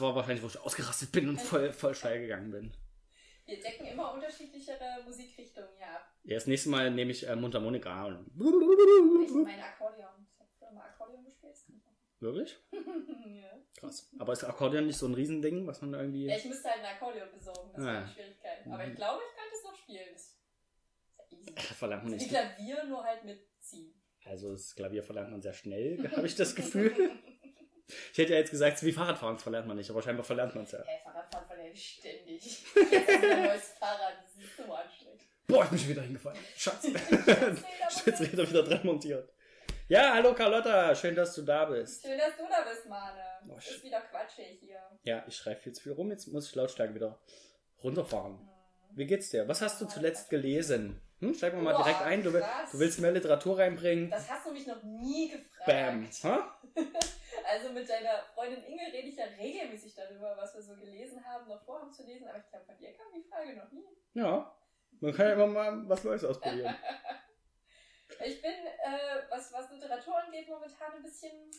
das war wahrscheinlich, wo ich ausgerastet bin und voll, voll steil gegangen bin. Wir decken immer unterschiedlichere Musikrichtungen hier ab. Ja, das nächste Mal nehme ich äh, Mundharmonika und... Ich mein Akkordeon. Ich hab früher mal Akkordeon gespielt. Wirklich? ja. Krass. Aber ist Akkordeon nicht so ein Riesending, was man irgendwie... ja, ich müsste halt ein Akkordeon besorgen. Das Ah. war die Schwierigkeit. Aber ich glaube, ich könnte es noch spielen. Das ist ja easy. Verlangt man Wie nicht. Klavier, nur halt mitziehen. Also das Klavier verlernt man sehr schnell, habe ich das Gefühl. Ich hätte ja jetzt gesagt, wie Fahrradfahren verlernt man nicht, aber scheinbar verlernt man es ja. Hey, Fahrradfahren verlerne ich ständig. Jetzt ist ein neues Fahrrad. Das ist so anstrengend. Boah, ich bin schon wieder hingefallen. Schatz. Schutzräder, wieder dran montiert. Ja, hallo Carlotta, schön, dass du da bist. Schön, dass du da bist, Mane. Oh, ist wieder quatschig hier. Ja, ich schreibe viel zu viel rum, jetzt muss ich Lautstärke wieder runterfahren. Wie geht's dir? Was hast du zuletzt gelesen? Hm? Schreib mir mal Boah, direkt ein, du, du willst mehr Literatur reinbringen. Das hast du mich noch nie gefragt. Bam. Ha? Also mit deiner Freundin Inge rede ich ja regelmäßig darüber, was wir so gelesen haben, noch vorhaben zu lesen, aber ich glaube, von dir kam die Frage noch nie. Ja. Man kann ja immer mal was Neues ausprobieren. Ich bin, äh, was, was Literatur angeht, momentan ein bisschen,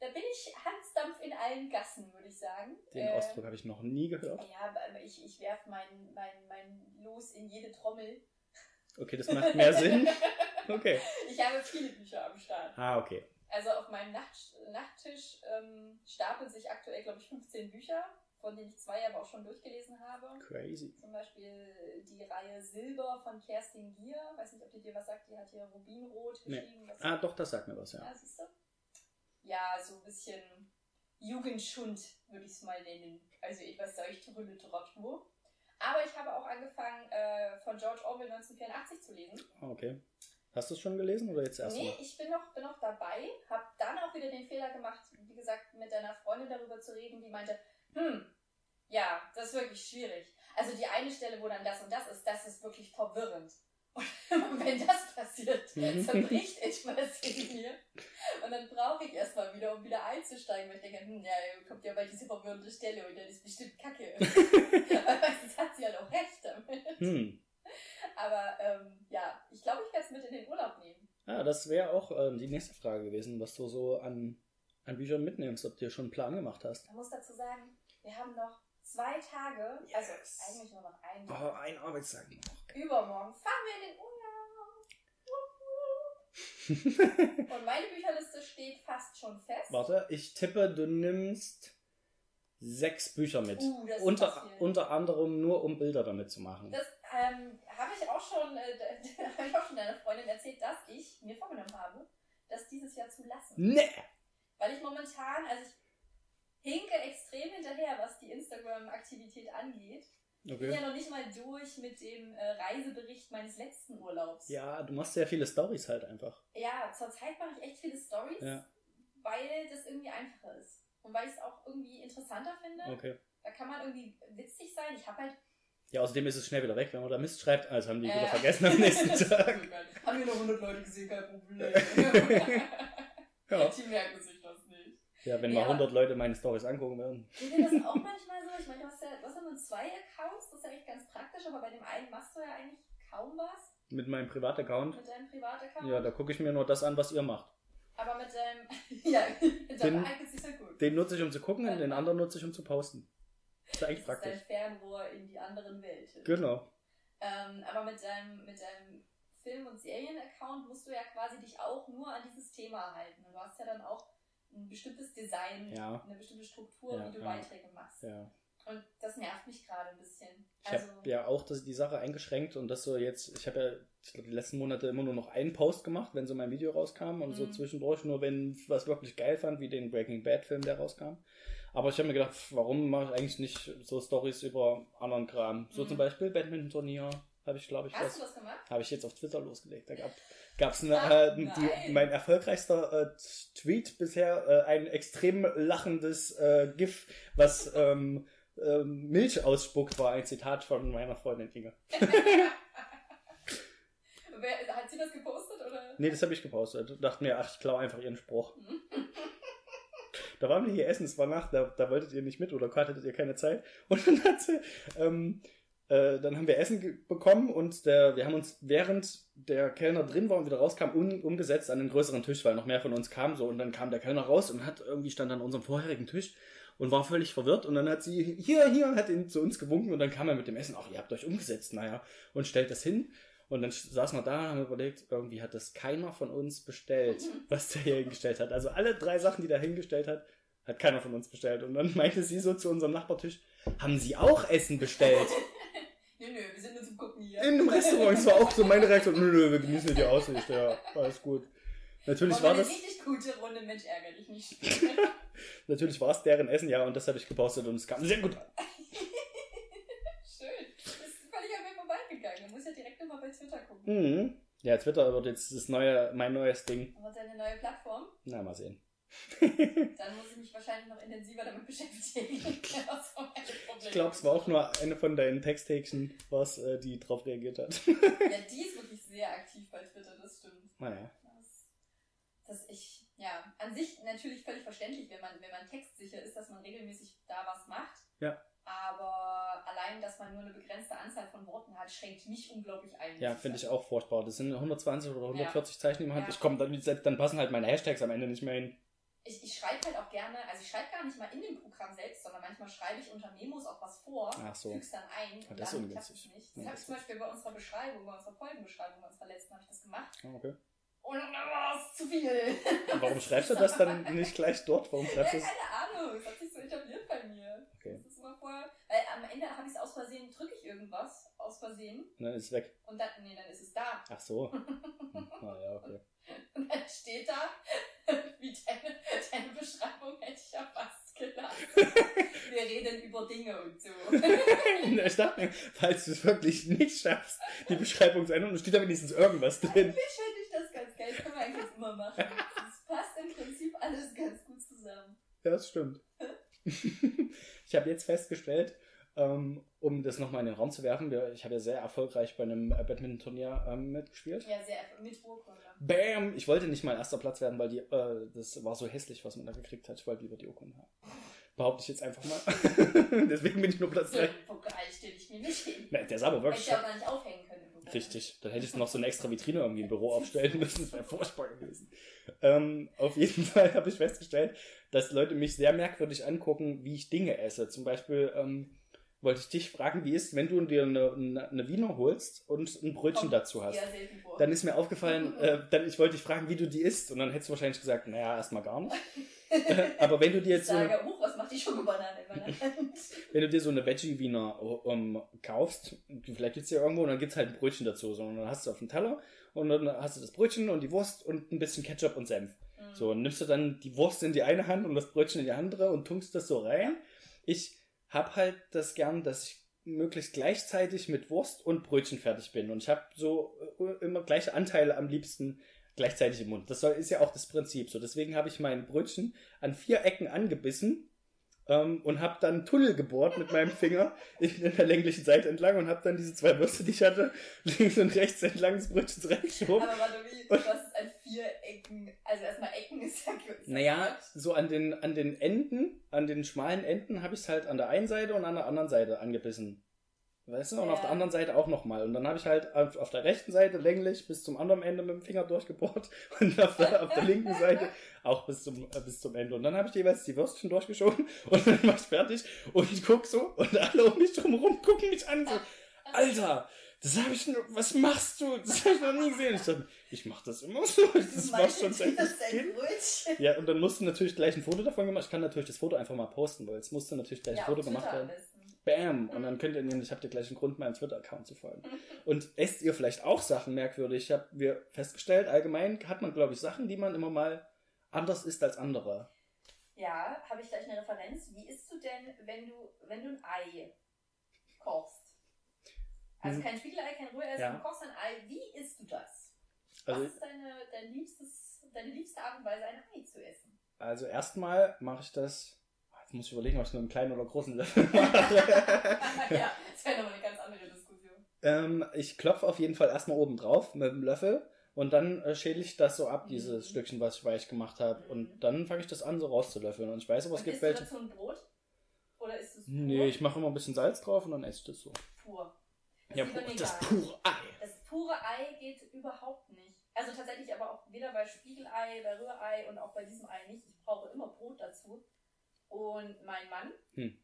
da bin ich Hansdampf in allen Gassen, würde ich sagen. Den Äh, Ausdruck habe ich noch nie gehört. Ja, aber ich, ich werf mein, mein, mein Los in jede Trommel. Okay, das macht mehr Sinn. Okay. Ich habe viele Bücher am Start. Ah, okay. Also auf meinem Nacht, Nachttisch ähm, stapeln sich aktuell, glaube ich, 15 Bücher, von denen ich zwei aber auch schon durchgelesen habe. Crazy. Zum Beispiel die Reihe Silber von Kerstin Gier. Weiß nicht, ob die dir was sagt. Die hat hier Rubinrot Nee. geschrieben. Was Ah, doch, das sagt mir was, ja. ja, siehst du? Ja, so ein bisschen Jugendschund, würde ich es mal nennen. Also etwas seichtere Literatur. Aber ich habe auch angefangen, äh, von George Orwell 1984 zu lesen. Ah, okay. Hast du es schon gelesen oder jetzt erst Nee, mal? ich bin noch, bin noch dabei, habe dann auch wieder den Fehler gemacht, wie gesagt, mit deiner Freundin darüber zu reden, die meinte, hm, ja, das ist wirklich schwierig. Also die eine Stelle, wo dann das und das ist, das ist wirklich verwirrend. Und wenn das passiert, Mhm. zerbricht etwas in mir. Und dann brauche ich erstmal wieder, um wieder einzusteigen, weil ich denke, hm, ja, kommt ja bald diese verwirrende Stelle und dann ist bestimmt Kacke. Aber meistens hat sie ja auch recht damit. Hm. Aber ähm, ja, ich glaube, ich werde es mit in den Urlaub nehmen. Ah, das wäre auch ähm, die nächste Frage gewesen, was du so an, an Büchern mitnimmst, ob du dir schon einen Plan gemacht hast. Man muss dazu sagen, wir haben noch zwei Tage, Yes. also eigentlich nur noch einen Oh, Tag. ein Arbeitstag noch. Übermorgen fahren wir in den Urlaub. Und meine Bücherliste steht fast schon fest. Warte, ich tippe, du nimmst sechs Bücher mit. Uh, unter, unter anderem nur, um Bilder damit zu machen. Das ähm, habe ich auch schon, äh, habe ich auch schon deiner Freundin erzählt, dass ich mir vorgenommen habe, das dieses Jahr zu lassen. Nee! Weil ich momentan, also ich hinke extrem hinterher, was die Instagram-Aktivität angeht. Ich bin ja Okay. noch nicht mal durch mit dem äh, Reisebericht meines letzten Urlaubs. Ja, du machst sehr viele Stories halt einfach. Ja, zurzeit mache ich echt viele Stories, Ja, weil das irgendwie einfacher ist. Und weil ich es auch irgendwie interessanter finde. okay. Da kann man irgendwie witzig sein. Ich habe halt. Ja, außerdem ist es schnell wieder weg, wenn man da Mist schreibt. Also haben die Äh. wieder vergessen am nächsten Tag. Haben wir noch 100 Leute gesehen, kein Problem. Ja, Die merken sich das nicht. ja wenn Ja. mal 100 Leute meine Stories angucken würden. Geht dir das auch manchmal so? Ich meine, du hast ja, du hast ja nur zwei Accounts, das ist ja echt ganz praktisch, aber bei dem einen machst du ja eigentlich kaum was Mit meinem Privataccount. mit deinem Privataccount. Ja, da gucke ich mir nur das an, was ihr macht. Aber mit deinem, ja, mit Den- deinem eignet sich ja gut. Den nutze ich, um zu gucken, und den anderen nutze ich, um zu posten. Ist eigentlich Das ist dein praktisch. Fernrohr in die anderen Welten. Genau. Ähm, aber mit deinem, mit deinem Film- und Serien-Account musst du ja quasi dich auch nur an dieses Thema halten. Und du hast ja dann auch ein bestimmtes Design, Ja. eine bestimmte Struktur, Ja, wie du ja. Beiträge machst. Und das nervt mich gerade ein bisschen. Ich Also, habe ja auch das, die Sache eingeschränkt und das so jetzt, ich habe ja, ich glaube, die letzten Monate immer nur noch einen Post gemacht, wenn so mein Video rauskam und so Mhm. zwischendurch nur, wenn ich was wirklich geil fand, wie den Breaking Bad Film, der rauskam. Aber ich habe mir gedacht, warum mache ich eigentlich nicht so Stories über anderen Kram? So Mhm. zum Beispiel Badminton-Turnier habe ich, glaube ich, hast was. du das gemacht? Habe ich jetzt auf Twitter losgelegt. Da gab gab's eine, Ach, äh, die, mein erfolgreichster äh, Tweet bisher, äh, ein extrem lachendes äh, GIF, was ähm, ähm, Milch ausspuckt, war ein Zitat von meiner Freundin Inge. Wer, hat sie das gepostet oder? Nee, das habe ich gepostet. Dachte mir, ach, ich klau einfach ihren Spruch. da waren wir hier essen, es war Nacht, da, da wolltet ihr nicht mit oder hattet ihr keine Zeit. Und dann hat sie, ähm, Äh, dann haben wir Essen bekommen und der, wir haben uns während der Kellner drin war und wieder rauskam, um, umgesetzt an den größeren Tisch, weil noch mehr von uns kam so und dann kam der Kellner raus und hat irgendwie stand an unserem vorherigen Tisch und war völlig verwirrt und dann hat sie hier, hier, hat ihn zu uns gewunken und dann kam er mit dem Essen, ach, ihr habt euch umgesetzt, naja, und stellt das hin und dann saßen wir da und haben überlegt, irgendwie hat das keiner von uns bestellt, was der hier hingestellt hat. Also alle drei Sachen, die er hingestellt hat, hat keiner von uns bestellt. Und dann meinte sie so zu unserem Nachbartisch, haben Sie auch Essen bestellt? nö, nö, wir sind nur zum Gucken hier. In einem Restaurant. Das war auch so meine Reaktion. Nö, nö, wir genießen die Aussicht. Ja, alles gut. Natürlich Aber war eine das, richtig gute Runde, Mensch, ärger dich nicht. natürlich war es deren Essen, ja, und das habe ich gepostet und es kam sehr gut an. Schön. Das ist völlig an mir vorbeigegangen. Du musst ja direkt nochmal bei Twitter gucken. Mhm. Ja, Twitter wird jetzt das neue, mein neues Ding. Aber deine neue Plattform, Na, mal sehen. dann muss ich mich wahrscheinlich noch intensiver damit beschäftigen. das. Ich glaube, es war auch nur eine von deinen Texthäkchen, was äh, die drauf reagiert hat. Ja, die ist wirklich sehr aktiv bei Twitter, das stimmt. naja. Das, dass ich, ja, an sich natürlich völlig verständlich, wenn man, wenn man textsicher ist, dass man regelmäßig da was macht. Ja. Aber allein, dass man nur eine begrenzte Anzahl von Worten hat, schränkt mich unglaublich ein. Ja, finde ich auch furchtbar. Das sind 120 oder 140 Zeichen, die man hat. Ja. Ich komme dann, dann passen halt meine Hashtags am Ende nicht mehr hin. Ich, ich schreibe halt auch gerne, also ich schreibe gar nicht mal in dem Programm selbst, sondern manchmal schreibe ich unter Memos auch was vor, Ach so. füg's dann ein Ja, und das ist dann klappt es nicht. Ja, Das habe das ich zum Beispiel bei unserer Beschreibung, bei unserer Folgenbeschreibung, bei unserer letzten habe ich das gemacht. Ah, Okay. Und dann war es zu viel. Und warum schreibst du das dann nicht gleich dort? Warum Ja, schreibst du es? keine Ahnung, es hat sich so etabliert bei mir. Okay. Das ist immer vorher, weil am Ende habe ich es aus Versehen, drücke ich irgendwas aus Versehen Und dann ist es weg. und dann, nee, dann ist es da. Ach so. Hm, Na ja, okay. Und dann steht da, wie deine, deine Beschreibung hätte ich ja fast gelassen. Wir reden über Dinge und so. Ich dachte mir, falls du es wirklich nicht schaffst, die Beschreibung zu ändern, dann steht da wenigstens irgendwas drin. Eigentlich hätte ich das ganz geil, das können wir eigentlich immer machen. Das passt im Prinzip alles ganz gut zusammen. Ja, das stimmt. Ich habe jetzt festgestellt, ähm, um das nochmal in den Raum zu werfen, ich habe ja sehr erfolgreich bei einem äh, Badminton-Turnier ähm, mitgespielt. Ja, sehr mit Urkunde. Bam! Ich wollte nicht mal erster Platz werden, weil die, äh, das war so hässlich, was man da gekriegt hat. Ich wollte lieber die Urkunde haben. Behaupte ich jetzt einfach mal. Deswegen bin ich nur Platz So 3. einen Pokal stelle ich mir nicht hin. Na, der ist aber Hätte wirklich ich auch gar nicht aufhängen können. Richtig, dann hätte ich noch so eine extra Vitrine irgendwie im Büro aufstellen müssen. Das wäre furchtbar gewesen. Ähm, auf jeden Fall habe ich festgestellt, dass Leute mich sehr merkwürdig angucken, wie ich Dinge esse. Zum Beispiel ähm, wollte ich dich fragen, wie ist, wenn du dir eine, eine, Wiener holst und ein Brötchen Kommt dazu hast. vor. Dann ist mir aufgefallen, äh, dann, ich wollte dich fragen, wie du die isst. Und dann hättest du wahrscheinlich gesagt, naja, erstmal gar nicht. Aber wenn du dir jetzt so eine, huch, was macht die Schokobanane in meiner Hand? wenn du dir so eine Veggie-Wiener um, kaufst, vielleicht gibt's ja irgendwo, und dann gibt's halt ein Brötchen dazu, sondern dann hast du auf dem Teller und dann hast du das Brötchen und die Wurst und ein bisschen Ketchup und Senf. Mhm. So, und nimmst du dann die Wurst in die eine Hand und das Brötchen in die andere und tunkst das so rein. Ich hab halt das gern, dass ich möglichst gleichzeitig mit Wurst und Brötchen fertig bin. Und ich habe so äh, immer gleiche Anteile am liebsten gleichzeitig im Mund. Das soll, ist ja auch das Prinzip so. Deswegen habe ich mein Brötchen an vier Ecken angebissen ähm, und habe dann einen Tunnel gebohrt mit meinem Finger in der länglichen Seite entlang und habe dann diese zwei Würste, die ich hatte, links und rechts entlang des Brötchens reingeschoben. Aber warte, wie, was ist an vier Ecken? Also erstmal Ecken ist ja gut. Naja, so an den, an den Enden, an den schmalen Enden habe ich es halt an der einen Seite und an der anderen Seite angebissen. Weißt du? Und auf Ja. der anderen Seite auch nochmal. Und dann habe ich halt auf, auf der rechten Seite länglich bis zum anderen Ende mit dem Finger durchgebohrt und auf der, auf der linken Seite auch bis zum, äh, bis zum Ende. Und dann habe ich jeweils die Würstchen durchgeschoben und dann war ich fertig und guck so und alle um mich drumherum gucken mich an so, Alter, das habe ich nur, was machst du? Das habe ich noch nie gesehen. Ich dachte, ich mache das immer so. Das war schon seit ich ist. Ja, und dann musste natürlich gleich ein Foto davon gemacht. Ich kann natürlich das Foto einfach mal posten, weil es musste natürlich gleich Ja, ein Foto auf gemacht werden. Bam! Und dann könnt ihr nämlich, habt ihr gleich einen Grund, meinem Twitter-Account zu folgen. Und esst ihr vielleicht auch Sachen merkwürdig? Ich habe wir festgestellt, allgemein hat man, glaube ich, Sachen, die man immer mal anders isst als andere. Ja, habe ich gleich eine Referenz. Wie isst du denn, wenn du, wenn du ein Ei kochst? Also Mhm. kein Spiegelei, kein Rührei, Ja. du kochst ein Ei. Wie isst du das? Also, Was ist deine, dein liebstes, deine liebste Art und Weise, ein Ei zu essen? also erstmal mache ich das. Jetzt muss ich überlegen, ob ich nur einen kleinen oder großen Löffel mache. ja, das wäre nochmal eine ganz andere Diskussion. ähm, ich klopfe auf jeden Fall erstmal oben drauf mit dem Löffel und dann äh, schäle ich das so ab, Mhm. dieses Stückchen, was ich weich gemacht habe. Mhm. Und dann fange ich das an, so rauszulöffeln. Und ich weiß aber, es Und gibt isst du welche. dazu ein Brot? Oder ist es pur? Nee, ich mache immer ein bisschen Salz drauf und dann esse ich das so. pur. Ist Ja, lieber das pure Ei. Das pure Ei geht überhaupt nicht. Also tatsächlich aber auch weder bei Spiegelei, bei Rührei und auch bei diesem Ei nicht. Ich brauche immer Brot dazu. Und mein Mann Hm.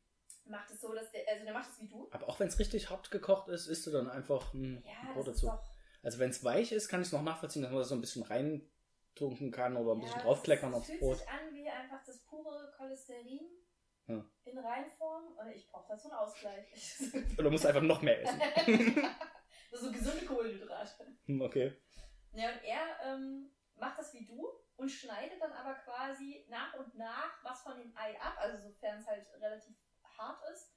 macht es so, dass der, also der macht es wie du. Aber auch wenn es richtig hart gekocht ist, isst du dann einfach ein Ja, Brot dazu. Also wenn es weich ist, kann ich es noch nachvollziehen, dass man das so ein bisschen reintunken kann oder ein bisschen ja, draufkleckern das aufs fühlt Brot. sich an wie einfach das pure Cholesterin Ja. in Reinform. Und ich brauche dazu einen Ausgleich. Oder musst einfach noch mehr essen. So gesunde Kohlenhydrate. Hm, okay. Ja, und er ähm, macht das wie du und schneidet dann aber quasi nach und nach was von dem Ei ab, also sofern es halt relativ hart ist,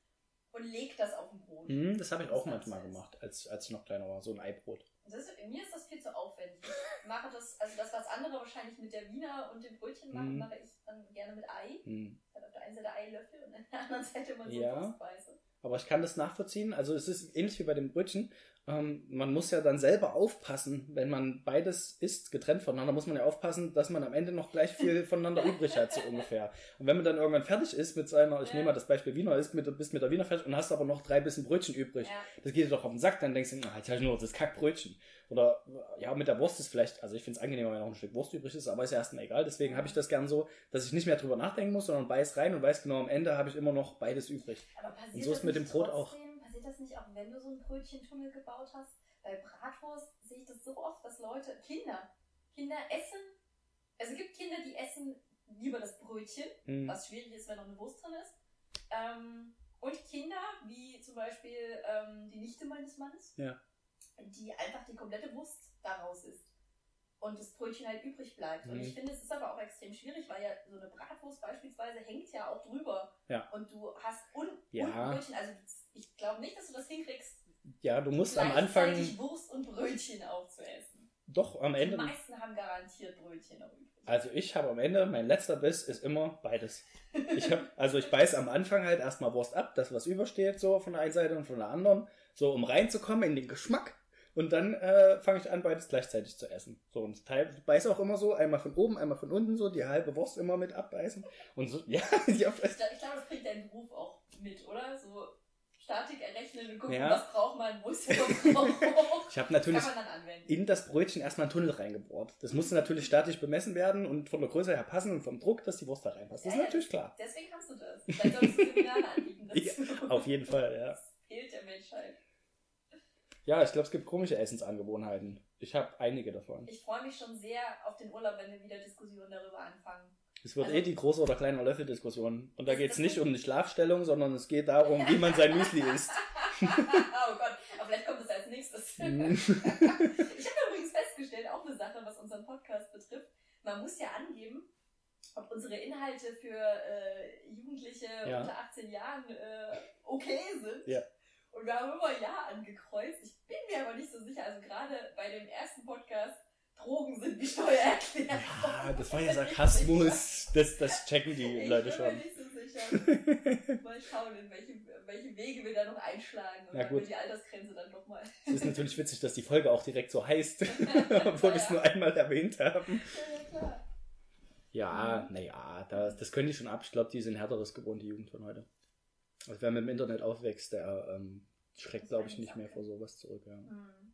und legt das auf dem Brot. Hm, das habe ich auch manchmal gemacht, als, als ich noch kleiner war. So ein Eibrot. Das mir ist das viel zu aufwendig. Ich mache das, also das, was andere wahrscheinlich mit der Wiener und dem Brötchen machen, Mhm. mache ich dann gerne mit Ei. Hm. Dann auf der einen Seite Eilöffel und auf der anderen Seite immer so Ja. Wurstbeiße. Aber ich kann das nachvollziehen. Also es ist ähnlich wie bei dem Brötchen. Ähm, man muss ja dann selber aufpassen, wenn man beides isst, getrennt voneinander, muss man ja aufpassen, dass man am Ende noch gleich viel voneinander übrig hat, so ungefähr. Und wenn man dann irgendwann fertig ist mit seiner, ich Ja. nehme mal das Beispiel Wiener, ist mit, bist mit der Wiener fertig und hast aber noch drei bisschen Brötchen übrig. Ja. Das geht dir doch auf den Sack, dann denkst du, na, jetzt habe ich nur das Kackbrötchen. Oder ja, mit der Wurst ist vielleicht, also ich finde es angenehmer, wenn noch ein Stück Wurst übrig ist, aber ist ja erstmal egal. Deswegen habe ich das gern so, dass ich nicht mehr drüber nachdenken muss, sondern beiß rein und weiß genau, am Ende habe ich immer noch beides übrig. Und so ist mit dem Brot auch. Passiert das nicht auch, wenn du so einen Brötchentunnel gebaut hast? Bei Bratwurst sehe ich das so oft, dass Leute, Kinder, Kinder essen, also es gibt Kinder, die essen lieber das Brötchen, Hm. was schwierig ist, wenn noch eine Wurst drin ist. Ähm, und Kinder, wie zum Beispiel ähm, die Nichte meines Mannes, Ja. die einfach die komplette Wurst daraus isst. Und das Brötchen halt übrig bleibt. Und Mhm. ich finde, es ist aber auch extrem schwierig, weil ja so eine Bratwurst beispielsweise hängt ja auch drüber. Ja. Und du hast un Ja. und Brötchen. Also ich glaube nicht, dass du das hinkriegst, Ja, du musst am Anfang, Wurst und Brötchen aufzuessen. doch am Die Ende, meisten haben garantiert Brötchen noch übrig. also ich habe am Ende, mein letzter Biss ist immer beides. Ich habe, also ich beiß am Anfang halt erstmal Wurst ab, das was übersteht, so von der einen Seite und von der anderen, so um reinzukommen in den Geschmack. Und dann äh, fange ich an, beides gleichzeitig zu essen. So, und teil, ich beiß auch immer so, einmal von oben, einmal von unten, so die halbe Wurst immer mit abbeißen. Und so, ja, Ich glaube, glaub, das bringt dein Beruf auch mit, oder? So Statik errechnen und gucken, Ja. was braucht man, wo ist der Verbrauch. ich habe natürlich in das Brötchen erstmal einen Tunnel reingebohrt. Das musste natürlich statisch bemessen werden und von der Größe her passen und vom Druck, dass die Wurst da reinpasst. Das ist Ja, ja. natürlich klar. Deswegen kannst du das. Vielleicht solltest du Seminare anbieten dazu. Auf jeden Fall, ja. Das fehlt der Menschheit. Ja, ich glaube, es gibt komische Essensangewohnheiten. Ich habe einige davon. Ich freue mich schon sehr auf den Urlaub, wenn wir wieder Diskussionen darüber anfangen. Es wird Also- eh die große oder kleine Löffel-Diskussion. Und da Das- geht es das- nicht um eine Schlafstellung, sondern es geht darum, wie man sein Müsli isst. oh Gott, aber vielleicht kommt es als nächstes. Ich habe übrigens festgestellt, auch eine Sache, was unseren Podcast betrifft. Man muss ja angeben, ob unsere Inhalte für äh, Jugendliche Ja. unter 18 Jahren äh, okay sind. Ja. Und wir haben immer Ja angekreuzt. Ich bin mir aber nicht so sicher. Also gerade bei dem ersten Podcast, Drogen sind wie Steuererklärung. Ja, das war ja Sarkasmus. Das, das checken die Ich Leute bin schon. mir nicht so sicher. Mal schauen, in welche, welche Wege wir da noch einschlagen und ob gut. die Altersgrenze dann nochmal. Es ist natürlich witzig, dass die Folge auch direkt so heißt, obwohl wir es nur einmal erwähnt haben. Ja, ja, klar. Ja, Mhm. naja, das, das können die schon ab. Ich glaube, die sind härteres gewohnt, die Jugend von heute. Also wer mit dem Internet aufwächst, der ähm, schreckt, glaube ich, nicht mehr vor sowas zurück. Ja. Hm.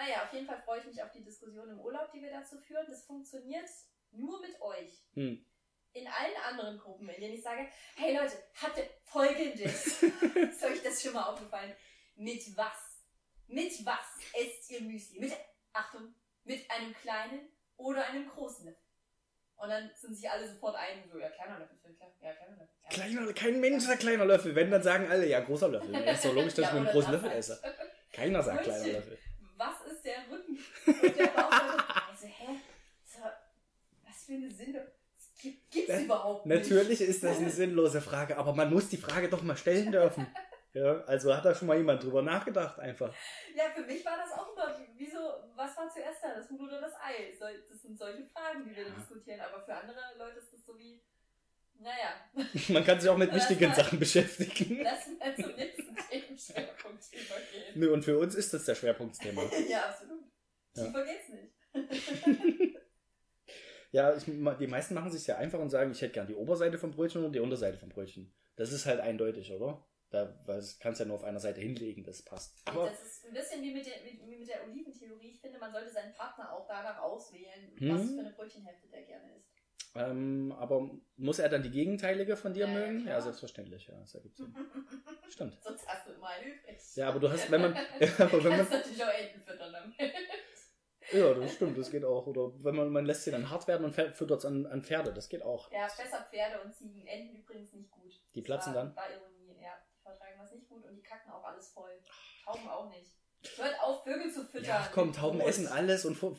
Naja, auf jeden Fall freue ich mich auf die Diskussion im Urlaub, die wir dazu führen. Das funktioniert nur mit euch. Hm. In allen anderen Gruppen, in denen ich sage, hey Leute, habt ihr folgendes. ist euch das schon mal aufgefallen? Mit was? Mit was esst ihr Müsli? Mit, Achtung, mit einem kleinen oder einem großen Löffel. Und dann sind sich alle sofort einig, so, ja, kleiner Löffel, ja, kleiner Löffel. Ja. Kleiner, kein Mensch sagt kleiner Löffel. Wenn, dann sagen alle, ja, großer Löffel. Ist doch logisch, dass Ja, ich mit einem großen Löffel halt. esse. Keiner sagt kleiner. Löffel. Der? Und der Bauch also, hä? So, was für eine Sinn? Gibt, gibt's Das- überhaupt nicht. Natürlich ist das eine sinnlose Frage, aber man muss die Frage doch mal stellen dürfen. Ja, also hat da schon mal jemand drüber nachgedacht einfach. Ja, für mich war das auch immer, wieso, was war zuerst da, das Huhn oder das Ei? Das sind solche Fragen, die wir Ja. diskutieren. Aber für andere Leute ist das so wie, naja, Man kann sich auch mit wichtigen war- Sachen beschäftigen. lass mal zum nächsten Themenschwerpunkt übergehen. Nö, und für uns ist das der Schwerpunktthema. Ja, absolut. Ja. Tiefer geht's nicht. Ja, ich, die meisten machen sich ja einfach und sagen, ich hätte gern die Oberseite vom Brötchen und die Unterseite vom Brötchen. Das ist halt eindeutig, oder? Da, kannst ja nur auf einer Seite hinlegen, das passt. Aber das ist ein bisschen wie mit der, wie, mit der Oliventheorie. Ich finde, man sollte seinen Partner auch danach auswählen, Hm. was für eine Brötchenhälfte der gerne isst. Ähm, aber muss er dann die gegenteilige von dir Ja, ja, mögen? klar. Ja, selbstverständlich, ja, das ergibt Sinn. Stimmt. Sonst hast du immer übrig. Ja, aber du hast, wenn man, aber wenn man, natürlich auch Enten füttern damit. Ja, das stimmt, das geht auch. Oder wenn man, man lässt sie dann hart werden und füttert es an, an Pferde, das geht auch. Ja, besser Pferde und Ziegen. Enten übrigens nicht gut. Die Das platzen war, dann? War Ironie, ja. Die vertragen das nicht gut und die kacken auch alles voll. Tauben auch nicht. Hört auf, Vögel zu füttern. Ja, komm, Tauben essen alles und Nein,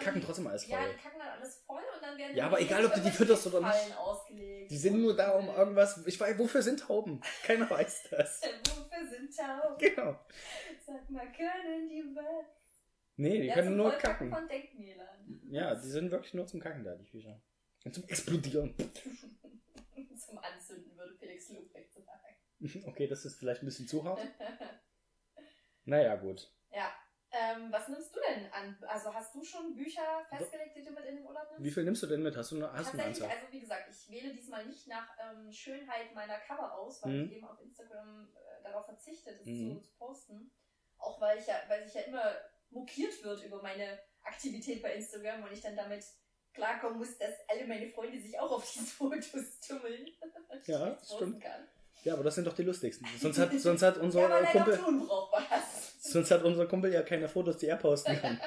kacken die, trotzdem alles Ja, voll. die kacken dann alles voll und dann werden Ja, aber egal, ob du die fütterst oder nicht. Ausgelegt. Die sind nur da, um irgendwas. Ich weiß, wofür sind Tauben? Keiner weiß das. Wofür sind Tauben? Genau. Sag mal, können die was? Nee, die ja, können nur kacken. von Denkmälern. Ja, die sind wirklich nur zum Kacken da, die Viecher. Und zum Explodieren. zum Anzünden, würde Felix Lubrecht sagen. Okay, das ist vielleicht ein bisschen zu hart. Naja, gut. ja. Ähm, was nimmst du denn an? Also hast du schon Bücher festgelegt, die du mit in den Urlaub nimmst? Wie viel nimmst du denn mit? Hast du eine, hast eine Tatsächlich, Anzahl? also wie gesagt, ich wähle diesmal nicht nach ähm, Schönheit meiner Cover aus, weil Mhm. ich eben auf Instagram äh, darauf verzichte, das Mhm. zu, zu posten. Auch weil ich ja, weil sich ja immer mokiert wird über meine Aktivität bei Instagram und ich dann damit klarkommen muss, dass alle meine Freunde sich auch auf diese Fotos tummeln. Ja, das stimmt. Kann. Ja, aber das sind doch die lustigsten. Sonst hat, sonst hat unser ja, Kumpel, sonst hat unser Kumpel ja keine Fotos, die er posten kann.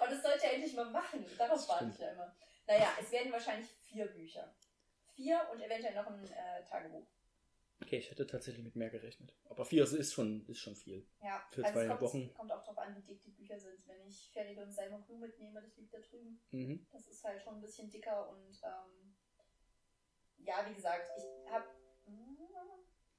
Und das sollte er endlich mal machen. Darauf warte ich ja immer. Naja, es werden wahrscheinlich vier Bücher. Vier und eventuell noch ein äh, Tagebuch. Okay, ich hätte tatsächlich mit mehr gerechnet. Aber vier ist schon, ist schon viel. Ja, Für also zwei es kommt, Wochen. kommt auch darauf an, wie dick die Bücher sind. Wenn ich Feride und Simon Blue mitnehme, das liegt da drüben. Mhm. Das ist halt schon ein bisschen dicker und ähm, ja, wie gesagt, ich habe.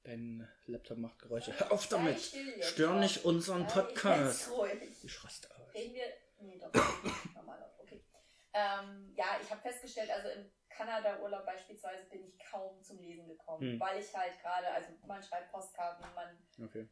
Dein Laptop macht Geräusche. Hör auf damit! Stör nicht unseren Podcast! ruhig. Ich raste aus. Reden wir. Nee, doch. Normal auf. Okay. Ähm, ja, ich habe festgestellt, also im Kanada-Urlaub beispielsweise bin ich kaum zum Lesen gekommen, Hm. weil ich halt gerade, also man schreibt Postkarten, man Okay.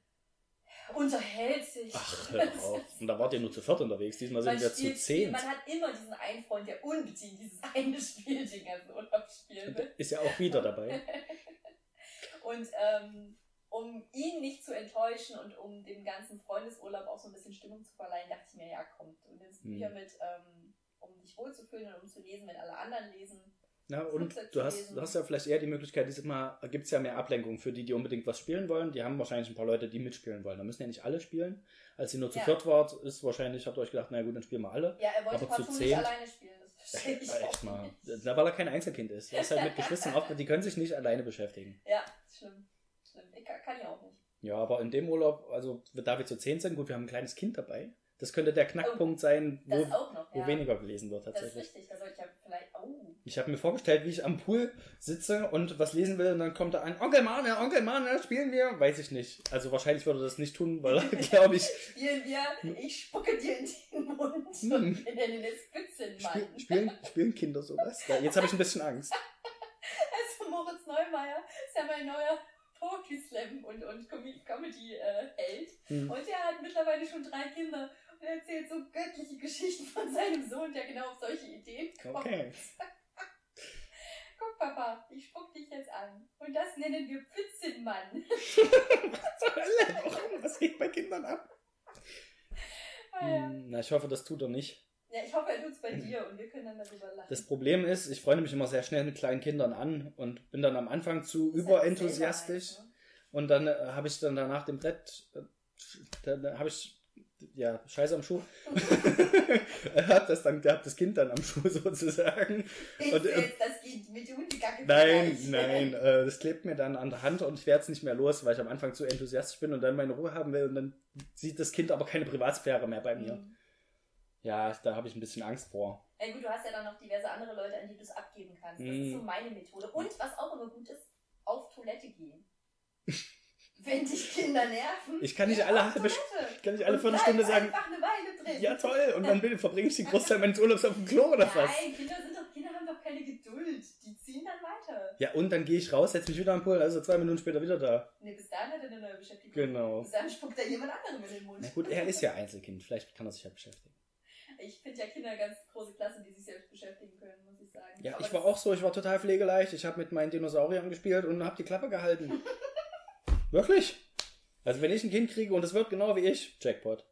unterhält sich. Ach, hör auf. Und da wart ihr nur zu viert unterwegs. Diesmal man sind wir zu zehn. Man hat immer diesen einen Freund, der unbedingt dieses eine Spiel den ganzen Urlaub spielen will. Ist ja auch wieder dabei. Und ähm, um ihn nicht zu enttäuschen und um dem ganzen Freundesurlaub auch so ein bisschen Stimmung zu verleihen, dachte ich mir, ja komm, du nimmst Hm. Bücher mit, ähm, um dich wohlzufühlen und um zu lesen, wenn alle anderen lesen. Na, und Flugzeug du hast, du hast ja vielleicht eher die Möglichkeit, dieses Mal gibt es ja mehr Ablenkung für die, die unbedingt was spielen wollen. Die haben wahrscheinlich ein paar Leute, die mitspielen wollen. Da müssen ja nicht alle spielen. Als ihr nur zu Ja. viert wart, ist wahrscheinlich, habt ihr euch gedacht, na gut, dann spielen wir alle. Ja, er wollte Aber zu zehn? nicht alleine spielen, das ich Ja, auch echt mal. Na, weil er kein Einzelkind ist. Er ist halt mit Geschwistern oft, die können sich nicht alleine beschäftigen. Ja, schlimm. schlimm. Ich kann, kann ja auch nicht. Ja, aber in dem Urlaub, also da wir zu zehn sind, gut, wir haben ein kleines Kind dabei. Das könnte der Knackpunkt sein, wo, noch, wo ja. weniger gelesen wird das ist tatsächlich. richtig, sollte ich ja vielleicht, oh, Ich habe mir vorgestellt, wie ich am Pool sitze und was lesen will und dann kommt da ein Onkel Mane, Onkel Mane, spielen wir? Weiß ich nicht. Also wahrscheinlich würde er das nicht tun, weil glaube ich, spielen wir, ich spucke dir in den Mund Hm. und wir nennen es Spitzenmann. spiel, spielen, spielen Kinder sowas. Ja, jetzt habe ich ein bisschen Angst. Also Moritz Neumeier ist ja mein neuer Poetry Slam und, und Com- Comedy-Held. Hm. Und er hat mittlerweile schon drei Kinder er erzählt so göttliche Geschichten von seinem Sohn, der genau auf solche Ideen kommt. Okay. Guck, Papa, ich spuck dich jetzt an. Und das nennen wir Pfützenmann. Was zur Hölle? Warum? Was geht bei Kindern ab? Ah, ja. Hm, Na, ich hoffe, das tut er nicht. ja, ich hoffe, er tut's bei dir und wir können dann darüber lachen. Das Problem ist, ich freue mich immer sehr schnell mit kleinen Kindern an und bin dann am Anfang zu überenthusiastisch. ne? Und dann äh, habe ich dann danach dem Brett, äh, dann habe ich, ja, Scheiße am Schuh. hab das dann gehabt, das Kind dann am Schuh sozusagen. Ist Und, äh, jetzt das geht mit Hundegacke Nein, nein, äh, das klebt mir dann an der Hand und ich werde es nicht mehr los, weil ich am Anfang zu enthusiastisch bin und dann meine Ruhe haben will und dann sieht das Kind aber keine Privatsphäre mehr bei mir. Mhm. Ja, da habe ich ein bisschen Angst vor. Ja gut, du hast ja dann noch diverse andere Leute, an die du es abgeben kannst. Das Mhm. ist so meine Methode. Und was auch immer gut ist, auf Toilette gehen. Wenn dich Kinder nerven. Ich kann nicht alle halbe. Ich kann nicht alle Und Viertelstunde sagen, einfach eine Weile drin. ja toll, und dann verbringe ich den Großteil meines Urlaubs auf dem Klo oder was? Nein, Kinder, sind doch, Kinder haben doch keine Geduld. Die ziehen dann weiter. Ja, und dann gehe ich raus, setze mich wieder am Pool, also zwei Minuten später wieder da. Ne, bis dahin hat er eine neue Beschäftigung. Genau. Bis dahin spuckt da jemand anderem in den Mund. Na gut, er ist ja Einzelkind, vielleicht kann er sich ja beschäftigen. Ich finde ja Kinder ganz große Klasse, die sich selbst beschäftigen können, muss ich sagen. Ja, Aber ich war auch so, ich war total pflegeleicht, ich habe mit meinen Dinosauriern gespielt und habe die Klappe gehalten. Wirklich? Also wenn ich ein Kind kriege und es wird genau wie ich, Jackpot.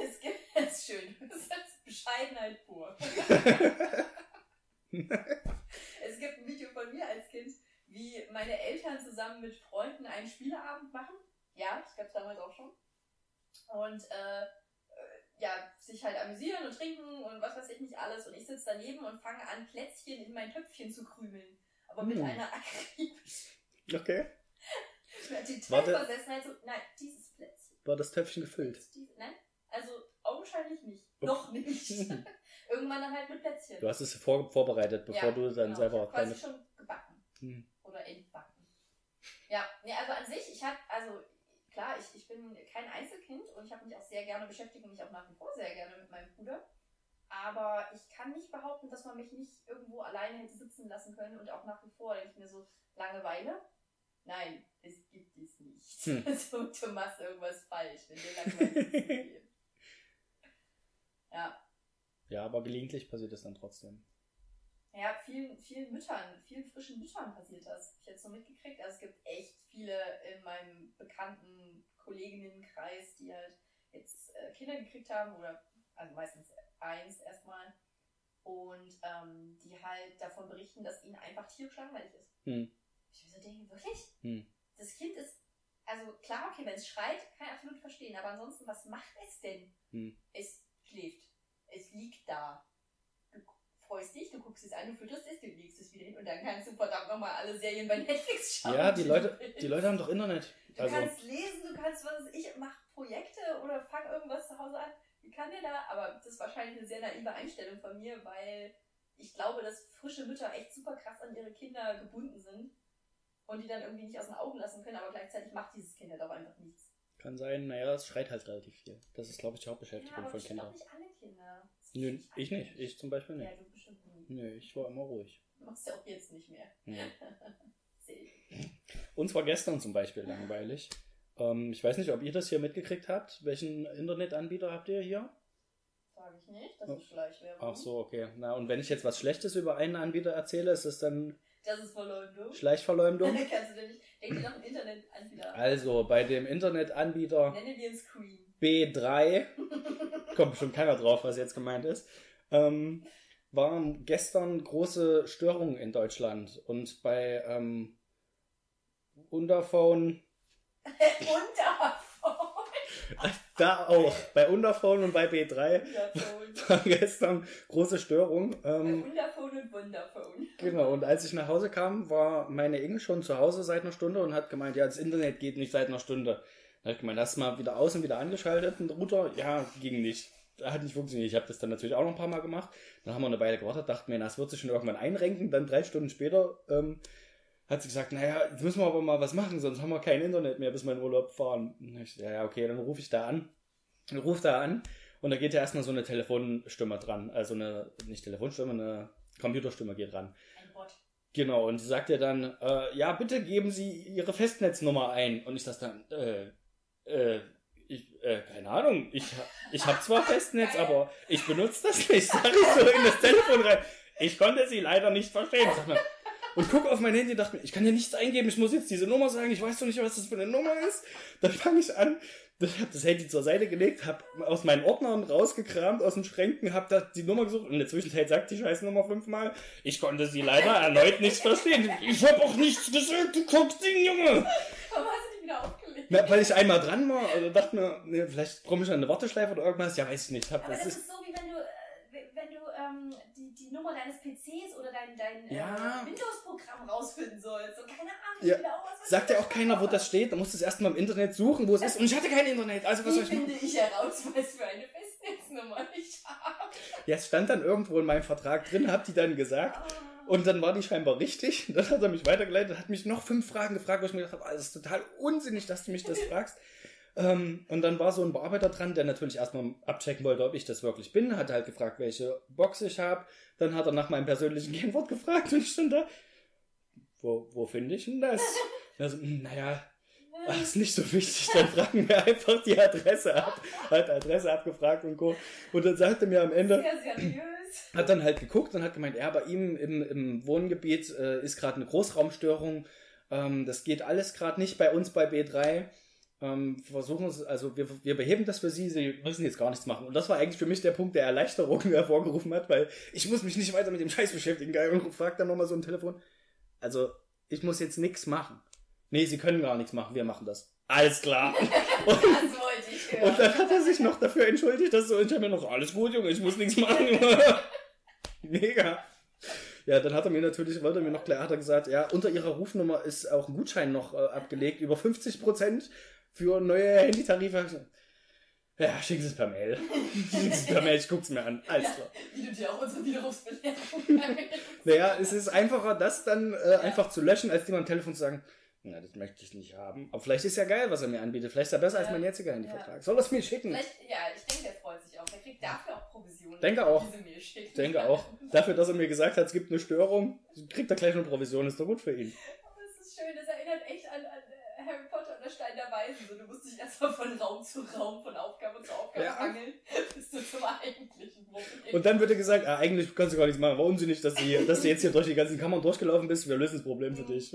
Es gibt, ist schön, das ist Bescheidenheit pur. es gibt ein Video von mir als Kind, wie meine Eltern zusammen mit Freunden einen Spieleabend machen. Ja, das gab es damals auch schon. Und äh, äh, ja, sich halt amüsieren und trinken und was weiß ich nicht alles. Und ich sitze daneben und fange an, Plätzchen in mein Töpfchen zu krümeln. Aber mit Hm. einer akribischen Okay. Total Warte. Versessenheit. So, nein, dieses Plätzchen. War das Töpfchen gefüllt? Nein, also augenscheinlich nicht. Oh. Noch nicht. Irgendwann dann halt mit Plätzchen. Du hast es vor, vorbereitet, bevor Ja, du dann genau. selber ich hab quasi deine. schon gebacken. Hm. Oder entbacken. Ja, nee, also an sich, ich habe, also klar, ich, ich bin kein Einzelkind und ich habe mich auch sehr gerne beschäftigt und mich auch nach wie vor sehr gerne mit meinem Bruder. Aber ich kann nicht behaupten, dass man mich nicht irgendwo alleine hätte sitzen lassen können und auch nach wie vor denke ich mir so, Langeweile? Nein, es gibt es nicht. Hm. Also, du machst irgendwas falsch, wenn dir langweilig ist. Ja, Ja, aber gelegentlich passiert es dann trotzdem. Ja, vielen, vielen Müttern, vielen frischen Müttern passiert das. Ich jetzt so mitgekriegt. Also es gibt echt viele in meinem bekannten Kolleginnenkreis, die halt jetzt äh, Kinder gekriegt haben oder also meistens eins erstmal. Und ähm, die halt davon berichten, dass ihnen einfach tierisch langweilig ist. Hm. Ich mir so denke, wirklich? Hm. Das Kind ist, also klar, okay, wenn es schreit, kann ich absolut verstehen. Aber ansonsten, was macht es denn? Hm. Es schläft. Es liegt da. Du freust dich, du guckst es an, du fütterst es, du legst es wieder hin und dann kannst du verdammt nochmal alle Serien bei Netflix schauen. Ja, die Leute, die Leute haben doch Internet. Du Also, kannst lesen, du kannst, was weiß ich, mach Projekte oder fang irgendwas zu Hause an. Wie kann der da? Aber das ist wahrscheinlich eine sehr naive Einstellung von mir, weil ich glaube, dass frische Mütter echt super krass an ihre Kinder gebunden sind und die dann irgendwie nicht aus den Augen lassen können, aber gleichzeitig macht dieses Kind halt auch einfach nichts. kann sein, naja, es schreit halt relativ viel. Das ist, glaube ich, die Ja, Hauptbeschäftigung aber von Kindern. nicht alle Kinder. Nö, ich nicht. Ich zum Beispiel Ja, nicht. du bestimmt nicht. Nö, ich war immer ruhig. Machst ja auch jetzt nicht mehr. Selten. Uns war gestern zum Beispiel langweilig. Ähm, ich weiß nicht, ob ihr das hier mitgekriegt habt. Welchen Internetanbieter habt ihr hier? Sag ich nicht, das Oh. ist Schleichwerbung. Ach so, okay. Na, und wenn ich jetzt was Schlechtes über einen Anbieter erzähle, ist es dann Das ist Verleumdung. Schleichverleumdung? Kannst du denn nicht. Denk dir noch ein Internetanbieter. Also, bei dem Internetanbieter Nenne dir einen Screen. B3, kommt bestimmt keiner drauf, was jetzt gemeint ist, ähm, waren gestern große Störungen in Deutschland. Und bei ähm, Underphone, Unterphone. da auch, bei Underphone und bei B3 Unterphone. waren gestern große Störungen. Äh, Ähm, Unterphone und Wunderphone. genau, und als ich nach Hause kam, war meine Inge schon zu Hause seit einer Stunde und hat gemeint, ja, das Internet geht nicht seit einer Stunde. Da habe ich gemeint, hast mal wieder aus und wieder angeschaltet, den Router? Ja, ging nicht. Hat nicht funktioniert. Ich habe das dann natürlich auch noch ein paar Mal gemacht. Dann haben wir eine Weile gewartet, dachten mir, das wird sich schon irgendwann einrenken. Dann drei Stunden später ähm, hat sie gesagt, naja, jetzt müssen wir aber mal was machen, sonst haben wir kein Internet mehr, bis wir in Urlaub fahren. Und ich, ja, ja, okay, dann rufe ich da an. Dann ruf da an und da geht ja erstmal so eine Telefonstimme dran. Also eine, nicht Telefonstimme, eine Computerstimme geht ran. Ein Bot. Genau, und sie sagt ja dann, äh, ja, bitte geben Sie Ihre Festnetznummer ein. Und ich sag dann, äh, äh, ich, äh, keine Ahnung, ich, ich habe zwar Festnetz, aber ich benutze das nicht. Sag ich so in das Telefon rein. Ich konnte sie leider nicht verstehen. Sag mal, und guck auf mein Handy und dachte mir, ich kann hier nichts eingeben, ich muss jetzt diese Nummer sagen, ich weiß doch nicht, was das für eine Nummer ist. Dann fange ich an, ich habe das Handy zur Seite gelegt, habe aus meinen Ordnern rausgekramt, aus den Schränken, habe da die Nummer gesucht und in der Zwischenzeit sagt die scheiß Nummer fünfmal, ich konnte sie leider erneut nicht verstehen. Ich habe auch nichts gesagt, du Cockding, Junge. Warum hast du die wieder aufgelegt? Na, weil ich einmal dran war, also dachte mir, ne, vielleicht komme ich an eine Warteschleife oder irgendwas, ja, weiß ich nicht. Hab, Aber das das ist, ist so, wie wenn du, äh, wenn du ähm, die, Nummer deines PCs oder dein, dein Ja. äh, Windows-Programm rausfinden sollst. Und keine Ahnung, ich Ja. will auch was sagt ja auch keiner, wo das steht, da musst du es erstmal im Internet suchen, wo es ist und ich hatte kein Internet, also was soll ich machen? finde ich heraus, was für eine Festnetznummer ich habe? Ja, es stand dann irgendwo in meinem Vertrag drin, hab die dann gesagt. Und dann war die scheinbar richtig. Dann hat er mich weitergeleitet, hat mich noch fünf Fragen gefragt, wo ich mir gedacht habe, ah, das ist total unsinnig, dass du mich das fragst. Ähm, und dann war so ein Bearbeiter dran, der natürlich erstmal abchecken wollte, ob ich das wirklich bin. Hat halt gefragt, welche Box ich habe. Dann hat er nach meinem persönlichen Kennwort gefragt und ich stand da. Wo, wo finde ich denn das? Also, hm, naja, das ist nicht so wichtig, dann fragen wir einfach die Adresse ab. Hat Adresse abgefragt und Co. Und dann sagte mir am Ende, Sehr seriös. hat dann halt geguckt und hat gemeint, ja, bei ihm im, im Wohngebiet äh, ist gerade eine Großraumstörung. Ähm, das geht alles gerade nicht bei uns bei B3. Ähm, versuchen es, also wir, wir beheben das für sie, sie müssen jetzt gar nichts machen. Und das war eigentlich für mich der Punkt, der Erleichterung hervorgerufen hat, weil ich muss mich nicht weiter mit dem Scheiß beschäftigen. Geil, und fragt dann nochmal so ein Telefon. Also, ich muss jetzt nichts machen. Nee, sie können gar nichts machen, wir machen das. Alles klar. Und, und dann hat er sich noch dafür entschuldigt, dass so, ich habe mir noch alles gut, Junge, ich muss nichts machen. Mega. Ja, dann hat er mir natürlich, wollte er mir noch klar, hat er gesagt, ja, unter ihrer Rufnummer ist auch ein Gutschein noch äh, abgelegt, über 50 Prozent für neue Handytarife. Ja, schicken Sie es per Mail. schicken Sie es per Mail, ich guck's mir an. Alles klar. Wie du dir auch unsere Widerrufsbelehrung Naja, es ist einfacher, das dann äh, einfach zu löschen, als dem am Telefon zu sagen, na, das möchte ich nicht haben. Aber vielleicht ist ja geil, was er mir anbietet. Vielleicht ist er besser als Ja. mein jetziger Handyvertrag. Soll er es mir schicken? Vielleicht, ja, ich denke, der freut sich auch. Der kriegt dafür auch Provisionen. Denke er auch. Denke auch. Dafür, dass er mir gesagt hat, es gibt eine Störung, kriegt er gleich eine Provision, ist doch gut für ihn. Aber es ist schön, das erinnert echt an, an äh, Harry Potter und der Stein der Weisen. So, du musst dich erstmal von Raum zu Raum, von Aufgabe zu Aufgabe Ja. angeln, bis du zum eigentlichen Problem Und dann wird er gesagt, ah, eigentlich kannst du gar nichts machen. War unsinnig, dass du, hier, dass du jetzt hier durch die ganzen Kammern durchgelaufen bist. Wir lösen das Problem für dich.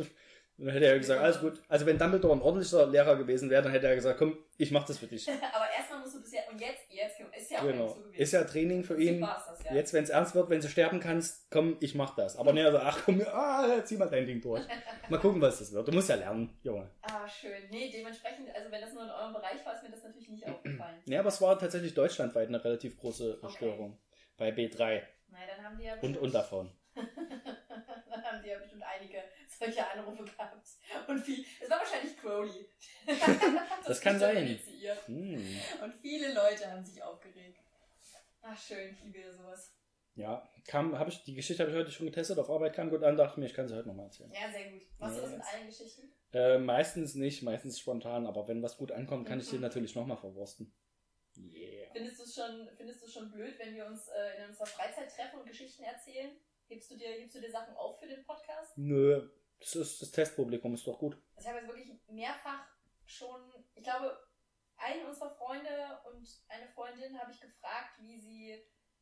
Und dann hätte er gesagt, alles gut. Also wenn Dumbledore ein ordentlicher Lehrer gewesen wäre, dann hätte er gesagt, komm, ich mach das für dich. Aber erstmal musst du bisher, und jetzt, jetzt, ist ja auch Genau. so gewesen. Ist ja Training für ihn. Das, ja. Jetzt, wenn es ernst wird, wenn du sterben kannst, komm, ich mach das. Aber nee, also, ach komm, ah, zieh mal dein Ding durch. Mal gucken, was das wird. Du musst ja lernen, Junge. Ah, schön. Nee, dementsprechend, also wenn das nur in eurem Bereich war, ist mir das natürlich nicht aufgefallen. Ja, aber es war tatsächlich deutschlandweit eine relativ große Okay. Störung. Bei B3 Naja, dann haben die ja und, und davon. dann haben die ja bestimmt einige solche Anrufe gehabt. Und viel, es war wahrscheinlich Crowley. Das kann bestimmt sein. Hm. Und viele Leute haben sich aufgeregt. Ach schön, ich liebe ja sowas. Ja, kam, ich, die Geschichte habe ich heute schon getestet, auf Arbeit kam gut an, dachte mir, ich kann sie heute nochmal erzählen. Ja, sehr gut. Machst du Ja, das mit allen Geschichten? Äh, meistens nicht, meistens spontan, aber wenn was gut ankommt, kann ich den natürlich nochmal verwursten. Yeah. Findest du es schon, findest du schon blöd, wenn wir uns äh, in unserer Freizeit treffen und Geschichten erzählen? Hebst du dir, hebst du dir Sachen auf für den Podcast? Nö, das ist das Testpublikum, ist doch gut. Also ich habe jetzt wirklich mehrfach schon, ich glaube, einen unserer Freunde und eine Freundin habe ich gefragt, wie sie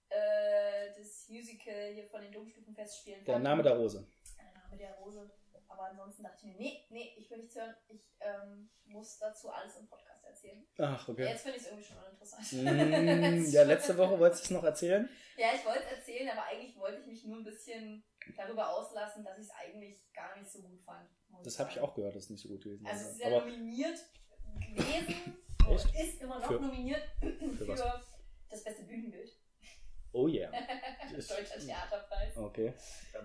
äh, das Musical hier von den Domstufenfestspielen Der fanden. Name der Rose. Der Name der Rose. Aber ansonsten dachte ich mir, nee, nee, ich will nichts hören. Ich ähm, muss dazu alles im Podcast erzählen. Ach, okay. Jetzt finde ich es irgendwie schon uninteressant. Mm, ja, letzte Woche wolltest du es noch erzählen? Ja, ich wollte es erzählen, aber eigentlich wollte ich mich nur ein bisschen darüber auslassen, dass ich es eigentlich gar nicht so gut fand. Das habe ich auch gehört, das ist nicht so gut gewesen. Also es ist ja aber nominiert gewesen und ist immer noch Für- nominiert für, was? das beste Bühnenbild. Oh yeah. Deutscher Theaterpreis. Okay.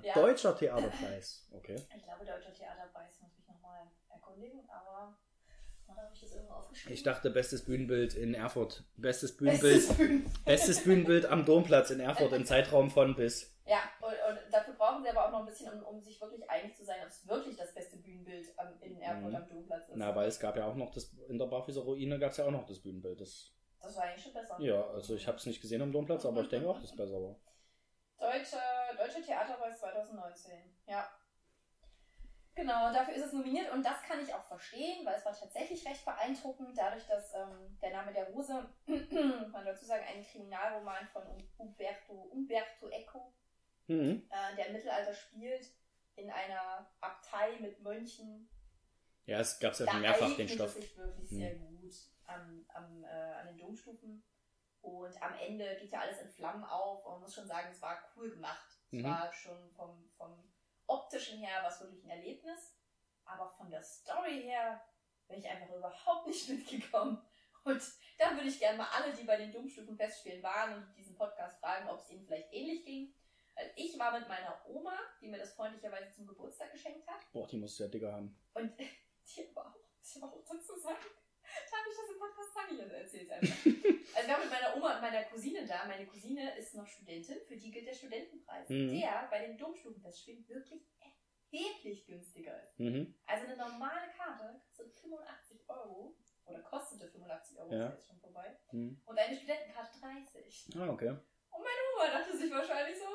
Ja. Deutscher Theaterpreis. Okay. Ich glaube, Deutscher Theaterpreis muss mich nochmal erkundigen, aber da habe ich das irgendwo aufgeschrieben. Ich dachte, bestes Bühnenbild in Erfurt. Bestes Bühnenbild. Bestes Bühnenbild. Bestes Bühnenbild am Domplatz in Erfurt im Zeitraum von bis. Ja, und, und dafür brauchen sie aber auch noch ein bisschen, um, um sich wirklich einig zu sein, ob es wirklich das beste Bühnenbild am, in Erfurt Mhm. am Domplatz ist. Na, weil es gab ja auch noch das, in der Barfüßer Ruine gab es ja auch noch das Bühnenbild. Das, Das war eigentlich schon besser. ja, also ich habe es nicht gesehen am Domplatz, aber ich denke auch, das besser war. Deutscher, Deutscher Theaterpreis 2019. Ja. Genau, dafür ist es nominiert und das kann ich auch verstehen, weil es war tatsächlich recht beeindruckend, dadurch, dass ähm, der Name der Rose, man dazu sagen, ein Kriminalroman von Umberto, Umberto Eco, Mhm. äh, der im Mittelalter spielt, in einer Abtei mit Mönchen. Ja, es gab ja Da schon mehrfach den es Stoff. sich wirklich Hm. sehr gut am, am, äh, an den Domstufen. Und am Ende geht ja alles in Flammen auf. Und man muss schon sagen, es war cool gemacht. Es Mhm. war schon vom, vom optischen her was wirklich ein Erlebnis. Aber von der Story her bin ich einfach überhaupt nicht mitgekommen. Und da würde ich gerne mal alle, die bei den Domstufen festspielen waren und diesen Podcast fragen, ob es ihnen vielleicht ähnlich ging. Weil ich war mit meiner Oma, die mir das freundlicherweise zum Geburtstag geschenkt hat. Boah, die muss ja dicker haben. Und die aber auch, ich aber auch dazu sagen, darf ich das im Podcast das erzählt einfach. also ich war mit meiner Oma und meiner Cousine da. Meine Cousine ist noch Studentin, für die gilt der Studentenpreis. Mhm. Der bei den Domstufenfestspielen wirklich erheblich günstiger ist. Mhm. Also eine normale Karte kostet 85 Euro oder kostete 85 Euro, Ja. ist jetzt schon vorbei. Mhm. Und eine Studentenkarte 30. Ah, okay. Und meine Oma dachte sich wahrscheinlich so,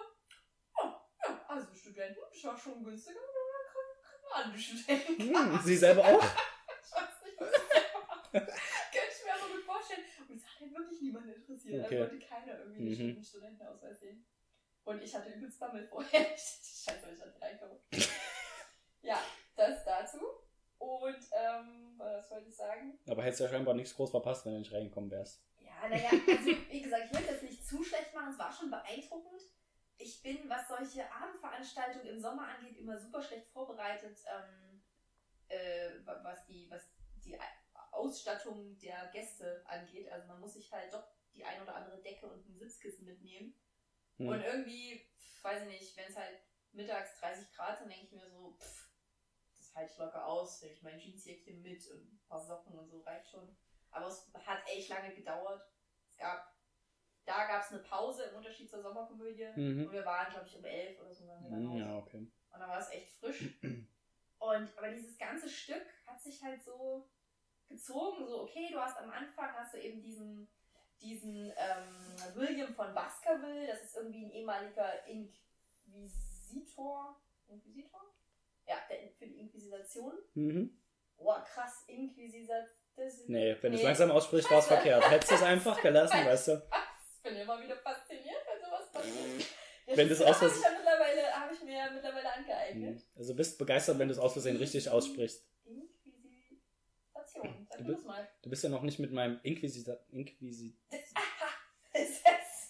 oh, ja, also Studenten, ist ja schon günstiger, Studenten. Hm, sie selber auch? Ich weiß nicht, was ich selber mache. Könnte ich mir aber gut vorstellen. Und es hat halt wirklich niemand interessiert. Okay. Also wollte keiner irgendwie Mhm. einen Studentenausweis sehen. Und ich hatte übelst Bammel vorher. Scheiße, ich hatte reinkomme. ja, das dazu. was wollte ich sagen? Aber hättest ja scheinbar nichts groß verpasst, wenn du nicht reingekommen wärst. Ja, naja, also wie gesagt, ich will das nicht zu schlecht machen, es war schon beeindruckend. Ich bin, was solche Abendveranstaltungen im Sommer angeht, immer super schlecht vorbereitet, ähm, äh, was die, was die Ausstattung der Gäste angeht. Also man muss sich halt doch die ein oder andere Decke und ein Sitzkissen mitnehmen. Hm. Und irgendwie, weiß ich nicht, wenn es halt mittags 30 Grad sind, denke ich mir so, pff, das halte ich locker aus, nehme ich mein Jeansjäckchen mit und ein paar Socken und so reicht schon. Aber es hat echt lange gedauert. Es gab, da gab es eine Pause im Unterschied zur Sommerkomödie. Mhm. Und wir waren, glaube ich, um elf oder so waren wir dann Hm, raus. Ja, okay. Und dann war es echt frisch. Und aber dieses ganze Stück hat sich halt so gezogen, so okay, du hast am Anfang hast du eben diesen diesen ähm, William von Baskerville, das ist irgendwie ein ehemaliger Inquisitor, Inquisitor? Ja, der für die Inquisition. Mhm. Boah, krass, Inquisitor. Nee, wenn du es Nee. langsam aussprichst, war es verkehrt. Hättest du es einfach gelassen, weißt du? Ich bin immer wieder fasziniert, wenn sowas passiert. Wenn das das aus habe ich, ja mittlerweile, habe ich mir mittlerweile angeeignet. Also bist begeistert, wenn du es aus Versehen richtig aussprichst. Inquisition. Sag Du bist- es mal. Du bist ja noch nicht mit meinem Inquisitor. Inquisi Es ist,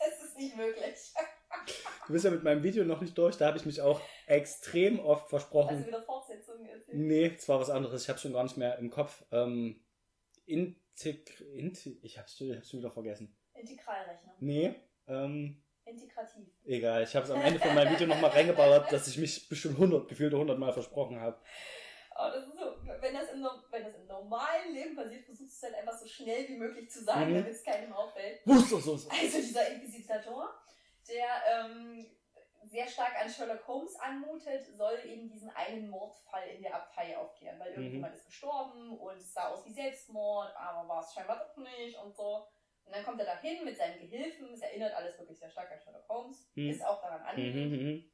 es ist nicht möglich. du bist ja mit meinem Video noch nicht durch. Da habe ich mich auch extrem oft Also versprochen. wieder Fortsetzungen erzählt. Nee, es war was anderes. Ich habe schon gar nicht mehr im Kopf. Ähm, Integ Int ich habe schon, hab's schon wieder vergessen. Integralrechner. Nee, ähm, Integrativ. egal. Ich habe es am Ende von meinem Video nochmal reingeballert, dass ich mich bestimmt 100, gefühlte 100 Mal versprochen habe. Aber das ist so, wenn das, im, wenn das im normalen Leben passiert, versuchst du es halt einfach so schnell wie möglich zu sagen, Mhm. damit es keinem auffällt. Wusste so, so. Also dieser Inquisitator, der ähm, sehr stark an Sherlock Holmes anmutet, soll eben diesen einen Mordfall in der Abtei aufklären, weil Mhm. irgendjemand ist gestorben und es sah aus wie Selbstmord, aber war es scheinbar doch nicht und so. Und dann kommt er da hin mit seinem Gehilfen, es erinnert alles wirklich sehr stark an Sherlock Holmes, Mhm. ist auch daran angelegt. Mhm, mhm.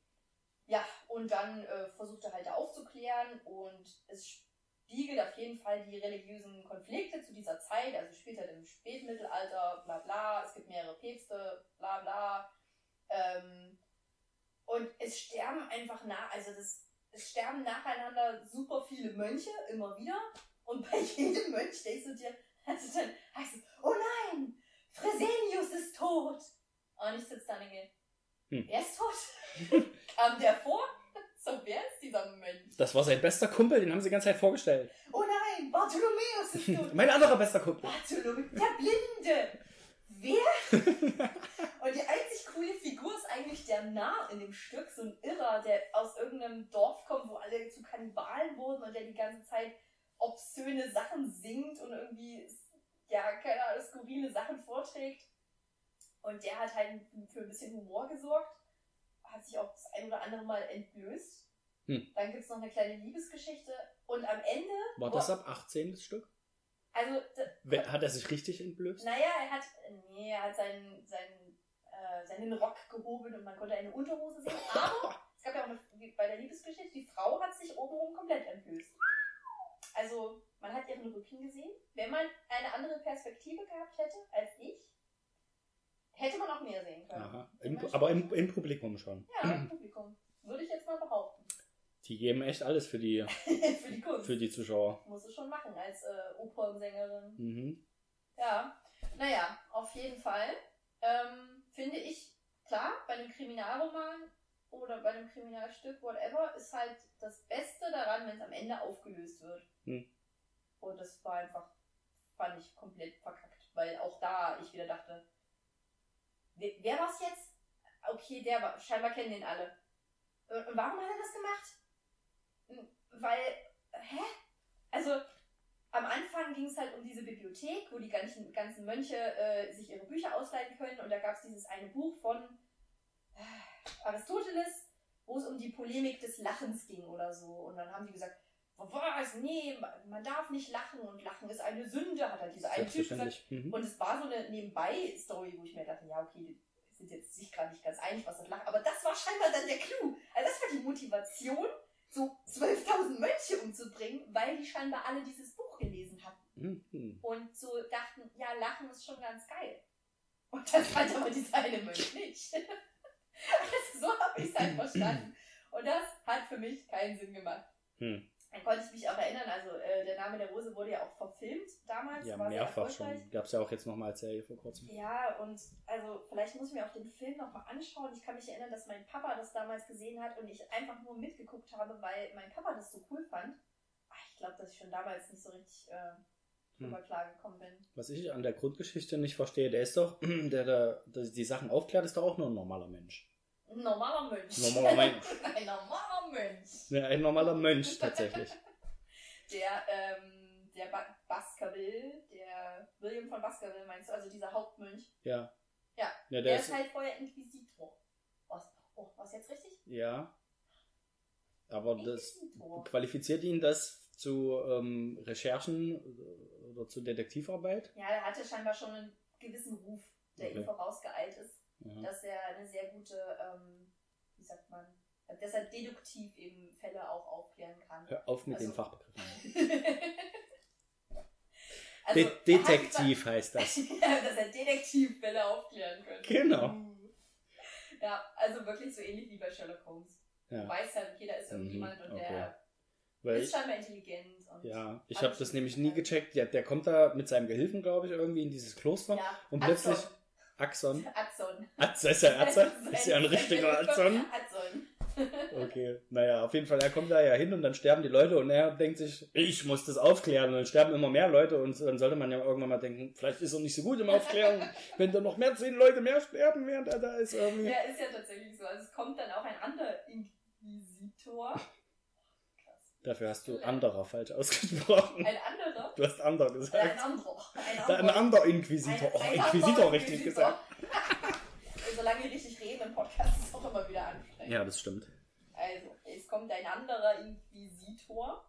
Ja, und dann äh, versucht er halt da aufzuklären und es spiegelt auf jeden Fall die religiösen Konflikte zu dieser Zeit, also spielt halt im Spätmittelalter, bla bla, es gibt mehrere Päpste, bla bla. Ähm, und es sterben einfach nach, also das, es sterben nacheinander super viele Mönche, immer wieder. Und bei jedem Mönch denkst du dir, also dann heißt es, oh nein, Fresenius ist tot. Und ich sitze da und denke, Hm. wer ist tot? Kam der vor? So, wer ist dieser Mönch? Das war sein bester Kumpel, den haben sie die ganze Zeit vorgestellt. Oh nein, Bartholomäus ist tot. mein anderer bester Kumpel. Bartholomäus, der Blinde. Wer? Und die einzig coole Figur ist eigentlich der Narr in dem Stück, so ein Irrer, der aus irgendeinem Dorf kommt, wo alle zu Kannibalen wurden und der die ganze Zeit obszöne Sachen singt und irgendwie, ja, keine Ahnung, skurrile Sachen vorträgt. Und der hat halt für ein bisschen Humor gesorgt, hat sich auch das ein oder andere Mal entblößt. Hm. Dann gibt es noch eine kleine Liebesgeschichte und am Ende. War das ab 18 das Stück? Also, d- Wer- Hat er sich richtig entblößt? naja, er hat, nee, er hat seinen, seinen, äh, seinen Rock gehoben und man konnte eine Unterhose sehen. Aber es gab ja auch eine, bei der Liebesgeschichte, die Frau hat sich obenrum komplett entblößt. Also, man hat ihren Rücken gesehen. Wenn man eine andere Perspektive gehabt hätte als ich, hätte man auch mehr sehen können. Aha. Im, aber im, im Publikum schon. Ja, im Publikum. Würde ich jetzt mal behaupten. Die geben echt alles für die, Für die Kunst. für die Zuschauer. Muss es schon machen als äh, Opernsängerin. Mhm. Ja, naja, auf jeden Fall ähm, finde ich, klar, bei einem Kriminalroman oder bei einem Kriminalstück, whatever, ist halt das Beste daran, wenn es am Ende aufgelöst wird. Hm. Und das war einfach, fand ich komplett verkackt, weil auch da ich wieder dachte, wer, wer war's jetzt? Okay, der war, scheinbar kennen den alle. Und und warum hat er das gemacht? Hm, Weil, hä? Also, am Anfang ging es halt um diese Bibliothek, wo die ganzen, ganzen Mönche äh, sich ihre Bücher ausleihen können. Und da gab es dieses eine Buch von äh, Aristoteles, wo es um die Polemik des Lachens ging oder so. Und dann haben die gesagt, was? Nee, man darf nicht lachen und Lachen ist eine Sünde, hat halt dieser eine Typ gesagt. Mhm. Und es war so eine Nebenbei-Story, wo ich mir dachte, ja, okay, die sind jetzt sich gerade nicht ganz einig, was das Lachen. Aber das war scheinbar dann der Clou. Also das war die Motivation, so 12.000 Mönche umzubringen, weil die scheinbar alle dieses Buch gelesen hatten. Mhm. Und so dachten, ja, Lachen ist schon ganz geil. Und das fand aber dieser eine Mönch nicht. also so habe ich es halt verstanden. Und das hat für mich keinen Sinn gemacht. Hm. Dann konnte ich mich auch erinnern, also äh, der Name der Rose wurde ja auch verfilmt damals. Ja, mehrfach schon. Gab es ja auch jetzt nochmal als Serie vor kurzem. Ja, und also vielleicht muss ich mir auch den Film nochmal anschauen. Ich kann mich erinnern, dass mein Papa das damals gesehen hat und ich einfach nur mitgeguckt habe, weil mein Papa das so cool fand. Ach, ich glaube, dass ich schon damals nicht so richtig äh, drüber Hm. klar gekommen bin. Was ich an der Grundgeschichte nicht verstehe, der ist doch, der da der die Sachen aufklärt, ist doch auch nur ein normaler Mensch. Ein normaler Mensch. Normaler Mensch. Ein normaler Mensch. Ja, ein normaler Mönch tatsächlich. Der, ähm, der ba Baskerville, der William von Baskerville meinst du, also dieser Hauptmönch, Ja. Ja, Ja, der, der ist ist, halt vorher Inquisitor. Was? Oh, was jetzt richtig? ja. Aber das qualifiziert ihn das zu ähm, Recherchen oder zu Detektivarbeit? Ja, er hatte scheinbar schon einen gewissen Ruf, der ihm Okay. vorausgeeilt ist, Ja. dass er eine sehr gute, ähm, wie sagt man, dass er deduktiv eben Fälle auch aufklären kann. Hör auf mit Also- den Fachbegriffen. also, De Detektiv heißt das. Ja, dass er Detektivfälle aufklären könnte. Genau. Ja, also wirklich so ähnlich wie bei Sherlock Holmes. Du Ja. weißt halt, jeder ist irgendjemand Mhm, und okay. der Weil ist scheinbar intelligent. Ja, ich habe das nämlich nie gecheckt. Der, der kommt da mit seinem Gehilfen, glaube ich, irgendwie in dieses Kloster. Ja, Und plötzlich Axon. Axon. Axon. Ist er Atze? Ist ja ein richtiger Azon? Azon. Okay, naja, auf jeden Fall, er kommt da ja hin und dann sterben die Leute und er denkt sich, ich muss das aufklären und dann sterben immer mehr Leute und dann sollte man ja irgendwann mal denken, vielleicht ist er nicht so gut im Aufklären, wenn da noch mehr zehn Leute mehr sterben, während er da ist irgendwie. Ja, ist ja tatsächlich so. Also es kommt dann auch ein anderer Inquisitor. Dafür hast du anderer falsch ausgesprochen. Ein anderer? Du hast ander Äh, ein gesagt. anderer. Ein anderer Inquisitor. Ein- Oh, ein Inquisitor anderer richtig Inquisitor. gesagt. Solange wir richtig reden im Podcast ist es auch immer wieder anstrengend. Ja, das stimmt. Also, es kommt ein anderer Inquisitor,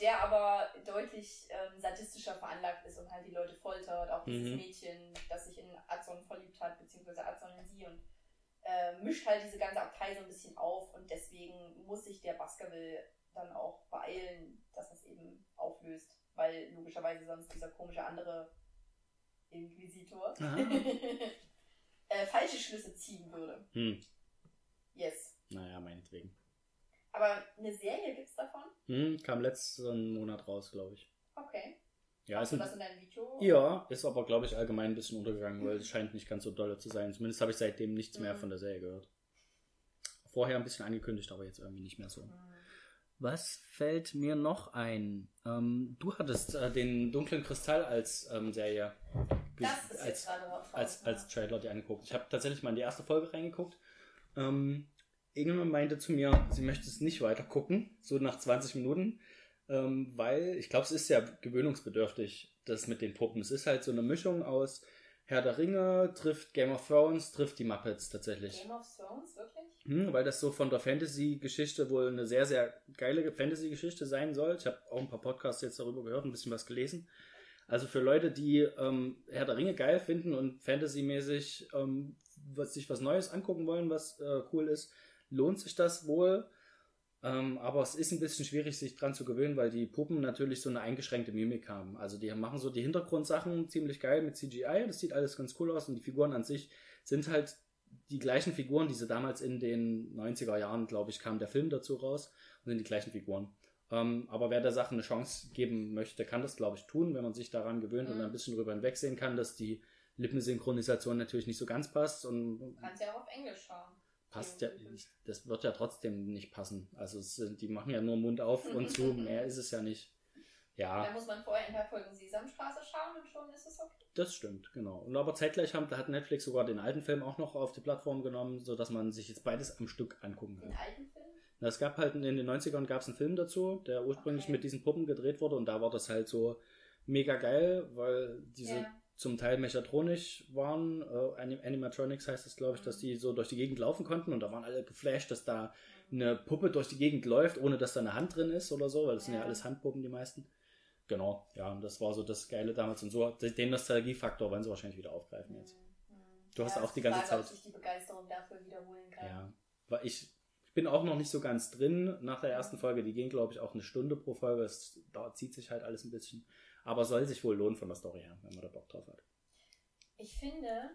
der aber deutlich ähm, sadistischer veranlagt ist und halt die Leute foltert. Auch dieses Mhm. Mädchen, das sich in Azon verliebt hat, beziehungsweise Azon in sie und äh, mischt halt diese ganze Abtei so ein bisschen auf und deswegen muss sich der Baskerville dann auch beeilen, dass das eben auflöst, weil logischerweise sonst dieser komische andere Inquisitor äh, falsche Schlüsse ziehen würde. Hm, Yes. naja, meinetwegen. Aber eine Serie gibt's davon? Hm, kam letzten Monat raus, glaube ich. Okay. Ja, Hast ist du ein das in deinem Video? Ja, ist aber, glaube ich, allgemein ein bisschen untergegangen, weil es scheint nicht ganz so dolle zu sein. Zumindest habe ich seitdem nichts mehr Mhm. von der Serie gehört. Vorher ein bisschen angekündigt, aber jetzt irgendwie nicht mehr so. Hm. Was fällt mir noch ein? Ähm, du hattest äh, den Dunklen Kristall als ähm, Serie Das ist jetzt als, gerade raus. als, als Trailer dir angeguckt. Ich habe tatsächlich mal in die erste Folge reingeguckt. Ähm, irgendjemand meinte zu mir, sie möchte es nicht weiter gucken, so nach 20 Minuten, ähm, weil ich glaube, es ist ja gewöhnungsbedürftig, das mit den Puppen. Es ist halt so eine Mischung aus Herr der Ringe, trifft Game of Thrones, trifft die Muppets tatsächlich. Game of Thrones, wirklich? Hm, weil das so von der Fantasy-Geschichte wohl eine sehr, sehr geile Fantasy-Geschichte sein soll. Ich habe auch ein paar Podcasts jetzt darüber gehört, ein bisschen was gelesen. Also für Leute, die ähm, Herr der Ringe geil finden und Fantasy-mäßig ähm, was, sich was Neues angucken wollen, was äh, cool ist, lohnt sich das wohl. Ähm, aber es ist ein bisschen schwierig, sich dran zu gewöhnen, weil die Puppen natürlich so eine eingeschränkte Mimik haben. Also die machen so die Hintergrundsachen ziemlich geil mit CGI. Das sieht alles ganz cool aus und die Figuren an sich sind halt die gleichen Figuren, die sie damals in den 90er Jahren, glaube ich, kam der Film dazu raus und sind die gleichen Figuren. Ähm, aber wer der Sache eine Chance geben möchte, kann das, glaube ich, tun, wenn man sich daran gewöhnt und Mhm. ein bisschen drüber hinwegsehen kann, dass die Lippensynchronisation natürlich nicht so ganz passt und Du kannst ja auch auf Englisch schauen. Passt ja, das wird ja trotzdem nicht passen. Also sind, die machen ja nur Mund auf und zu, mehr ist es ja nicht. Da Ja, muss man vorher ein paar Folgen Sesamstraße schauen und schon ist es okay. das stimmt, genau. Und aber zeitgleich haben, da hat Netflix sogar den alten Film auch noch auf die Plattform genommen, sodass man sich jetzt beides am Stück angucken kann. Den alten Film? Na, Es gab halt in den 90ern gab es einen Film dazu, der ursprünglich Okay. mit diesen Puppen gedreht wurde und da war das halt so mega geil, weil diese Ja. Zum Teil mechatronisch waren, äh, Anim- Animatronics heißt es, glaube ich, dass Mhm. die so durch die Gegend laufen konnten und da waren alle geflasht, dass da eine Puppe durch die Gegend läuft, ohne dass da eine Hand drin ist oder so, weil das sind ja alles Handpuppen, die meisten. Genau, ja, und das war so das Geile damals und so, den Nostalgiefaktor wollen sie wahrscheinlich wieder aufgreifen jetzt. Mhm. Du hast Ja, auch die ganze Frage, ob Zeit- sich die Begeisterung dafür wiederholen kann. Ja, weil ich, ich bin auch noch nicht so ganz drin nach der ersten Folge. Die gehen, glaube ich, auch eine Stunde pro Folge. Es da zieht sich halt alles ein bisschen. Aber soll sich wohl lohnen von der Story her, wenn man da Bock drauf hat. Ich finde,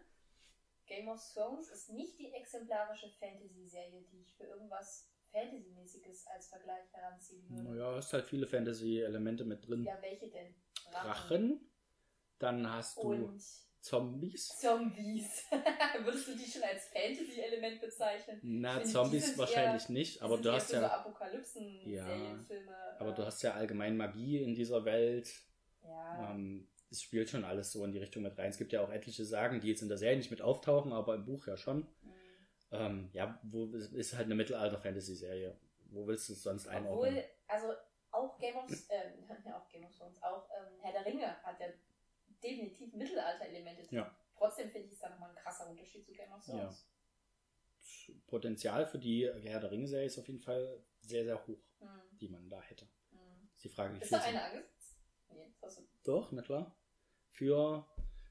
Game of Thrones ist nicht die exemplarische Fantasy-Serie, die ich für irgendwas Fantasy-mäßiges als Vergleich heranziehen würde. Naja, hast halt viele Fantasy-Elemente mit drin. Ja, welche denn? Drachen. Dann hast du Und Zombies. Zombies. Würdest du die schon als Fantasy-Element bezeichnen? Na, finde, Zombies wahrscheinlich eher- nicht, aber du hast für so ja, Apokalypsen, Ja, aber äh, du hast ja allgemein Magie in dieser Welt. Ja. Ähm, es spielt schon alles so in die Richtung mit rein. Es gibt ja auch etliche Sagen, die jetzt in der Serie nicht mit auftauchen, aber im Buch ja schon. Mhm. Ähm, ja, wo ist halt eine Mittelalter-Fantasy-Serie. Wo willst du es sonst einordnen? Obwohl, also auch Game of ähm, ja, auch Game of Thrones, auch ähm, Herr der Ringe hat ja definitiv Mittelalter-Elemente drin. Ja. Trotzdem finde ich es da nochmal ein krasser Unterschied zu Game of Thrones. Potenzial für die Herr der Ringe-Serie ist auf jeden Fall sehr, sehr hoch, Hm. die man da hätte. Hm. Ist die Frage, wie Ist viel da eine angesetzt? Nee, das hast du. Doch, na klar. Für,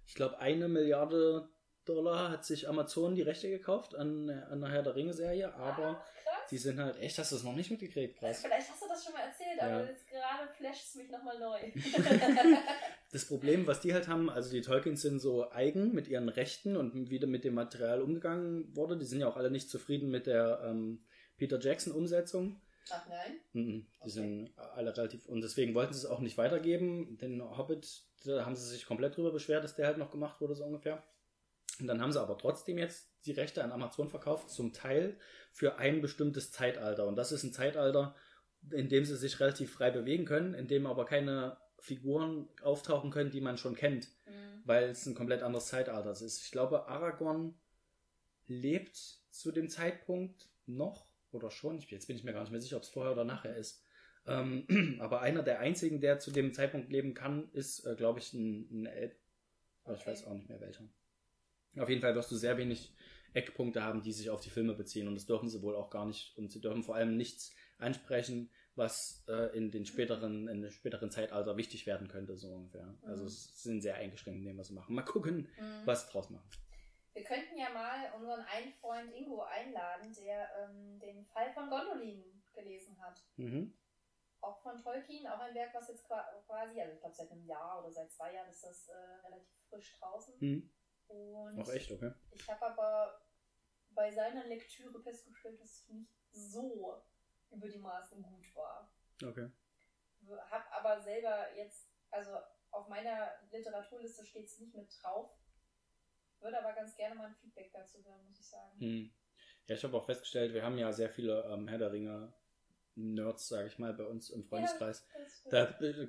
ich glaube, eine Milliarde Dollar hat sich Amazon die Rechte gekauft an, an der Herr der Ringe-Serie, aber Ah, die sind halt echt, hast du es noch nicht mitgekriegt, krass. Vielleicht hast du das schon mal erzählt, Ja. aber jetzt gerade flasht es mich nochmal neu. Das Problem, was die halt haben, also die Tolkiens sind so eigen mit ihren Rechten und wie mit dem Material umgegangen wurde. Die sind ja auch alle nicht zufrieden mit der ähm, Peter Jackson-Umsetzung. Ach nein? Mhm, Die Okay. sind alle relativ. Und deswegen wollten sie es auch nicht weitergeben. Den Hobbit, da haben sie sich komplett drüber beschwert, dass der halt noch gemacht wurde, so ungefähr. Und dann haben sie aber trotzdem jetzt die Rechte an Amazon verkauft, zum Teil für ein bestimmtes Zeitalter. Und das ist ein Zeitalter, in dem sie sich relativ frei bewegen können, in dem aber keine Figuren auftauchen können, die man schon kennt, Hm. weil es ein komplett anderes Zeitalter ist. Ich glaube, Aragorn lebt zu dem Zeitpunkt noch oder schon. Ich, jetzt bin ich mir gar nicht mehr sicher, ob es vorher oder nachher ist. Ähm, aber einer der einzigen, der zu dem Zeitpunkt leben kann, ist, äh, glaube ich, ein, ein Elb. Aber ich weiß auch nicht mehr welcher. Auf jeden Fall wirst du sehr wenig Eckpunkte haben, die sich auf die Filme beziehen. Und das dürfen sie wohl auch gar nicht. Und sie dürfen vor allem nichts ansprechen, was äh, in den späteren, in den späteren Zeitalter wichtig werden könnte, so ungefähr. Also Mhm. sie sind sehr eingeschränkt in dem, was sie machen. Mal gucken, Hm. was sie draus machen. Wir könnten ja mal unseren einen Freund Ingo einladen, der ähm, den Fall von Gondolin gelesen hat. Mhm. Auch von Tolkien, auch ein Werk, was jetzt qua- quasi, also ich glaube seit einem Jahr oder seit zwei Jahren ist das äh, relativ frisch draußen. Mhm. Und Auch echt, okay. ich habe aber bei seiner Lektüre festgestellt, dass es nicht so über die Maßen gut war. Okay. Hab aber selber jetzt, also auf meiner Literaturliste steht es nicht mit drauf. Würde aber ganz gerne mal ein Feedback dazu hören, muss ich sagen. Hm. Ja, ich habe auch festgestellt, wir haben ja sehr viele ähm, Herr der Ringe Nerds, sage ich mal, bei uns im Freundeskreis. Das, Da, äh,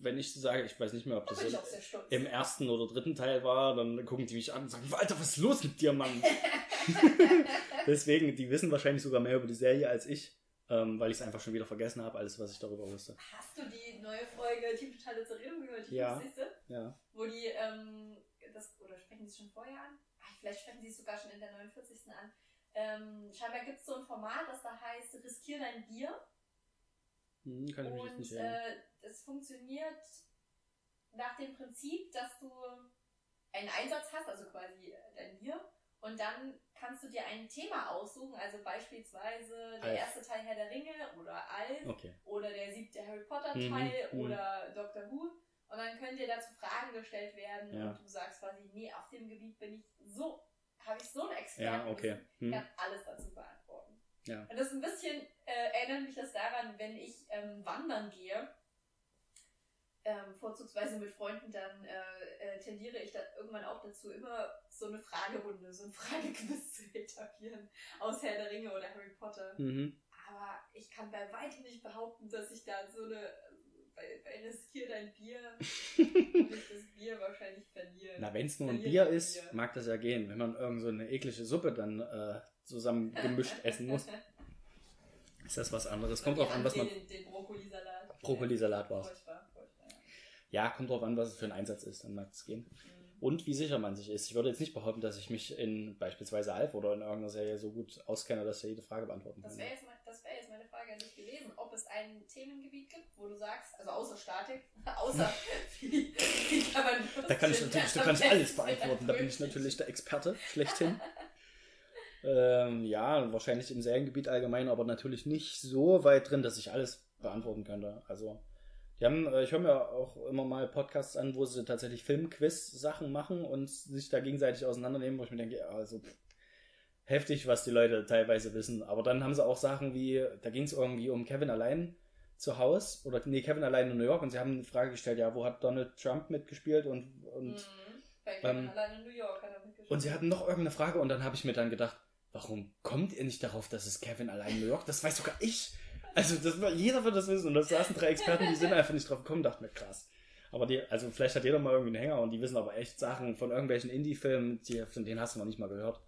wenn ich sage, ich weiß nicht mehr, ob da das im, im ersten oder dritten Teil war, dann gucken die mich an und sagen, Alter, was ist los mit dir, Mann? Deswegen, die wissen wahrscheinlich sogar mehr über die Serie als ich, ähm, weil ich es einfach schon wieder vergessen habe, alles, was ich darüber wusste. Hast du die neue Folge Team Totale Zerrührung gehört? Die Ja. 50. Ja. Wo die, ähm, das, oder sprechen sie es schon vorher an? Ach, vielleicht sprechen sie es sogar schon in der 49. an. Ähm, scheinbar gibt es so ein Format, das da heißt Riskier dein Bier. Hm, kann ich mich jetzt nicht erinnern. äh, das funktioniert nach dem Prinzip, dass du einen Einsatz hast, also quasi äh, dein Bier, und dann kannst du dir ein Thema aussuchen, also beispielsweise der Alf. erste Teil Herr der Ringe oder Alf Okay. oder der siebte Harry Potter Mhm, Teil mhm. oder Doctor Who. Und dann können dir dazu Fragen gestellt werden Ja. und du sagst quasi, nee, auf dem Gebiet bin ich so, habe ich so einen Ja, Experten, okay. ich Hm. kann alles dazu beantworten. Ja. Und das ist ein bisschen, äh, erinnert mich das daran, wenn ich ähm, wandern gehe, ähm, vorzugsweise mit Freunden, dann äh, äh, tendiere ich da irgendwann auch dazu, immer so eine Fragerunde, so ein Fragequiz zu etablieren aus Herr der Ringe oder Harry Potter. Mhm. Aber ich kann bei weitem nicht behaupten, dass ich da so eine, bei, bei Riskier dein Bier, ich das Bier wahrscheinlich verlieren. Na, wenn es nur ein Bier ist, Bier. mag das ja gehen. Wenn man irgend so eine eklige Suppe dann äh, zusammen gemischt essen muss, ist das was anderes. Kommt drauf an, was man. Den, den Brokkolisalat. Brokkolisalat furchtbar, ja. Ja, kommt drauf an, was es für ein Einsatz ist, dann mag es gehen. Mhm. Und wie sicher man sich ist. Ich würde jetzt nicht behaupten, dass ich mich in beispielsweise Alf oder in irgendeiner Serie so gut auskenne, dass ich jede Frage beantworten Das kann. wäre jetzt, das wär jetzt meine Frage an dich gewesen, ob es ein Themengebiet gibt, wo du sagst, also außer Statik, außer wie, wie kann man Da kann ich natürlich, da kann ich alles beantworten. Da bin ich natürlich der Experte schlechthin. ähm, ja, wahrscheinlich im Seriengebiet allgemein, aber natürlich nicht so weit drin, dass ich alles beantworten könnte. Also, die haben, äh, ich höre mir auch immer mal Podcasts an, wo sie tatsächlich Filmquiz-Sachen machen und sich da gegenseitig auseinandernehmen, wo ich mir denke, also, pff, heftig, was die Leute teilweise wissen. Aber dann haben sie auch Sachen wie, da ging es irgendwie um Kevin allein zu Hause oder nee, Kevin allein in New York und sie haben eine Frage gestellt, ja, wo hat Donald Trump mitgespielt und, und Mhm. Ähm, allein in New York hat er mitgespielt. Und sie hatten noch irgendeine Frage und dann habe ich mir dann gedacht, warum kommt ihr nicht darauf, dass es Kevin allein in New York? Das weiß sogar ich. Also das, jeder wird das wissen und das saßen drei Experten, die sind einfach nicht drauf gekommen, dachte mir krass. Aber die, also vielleicht hat jeder mal irgendwie einen Hänger und die wissen aber echt Sachen von irgendwelchen Indie-Filmen, die, von denen hast du noch nicht mal gehört.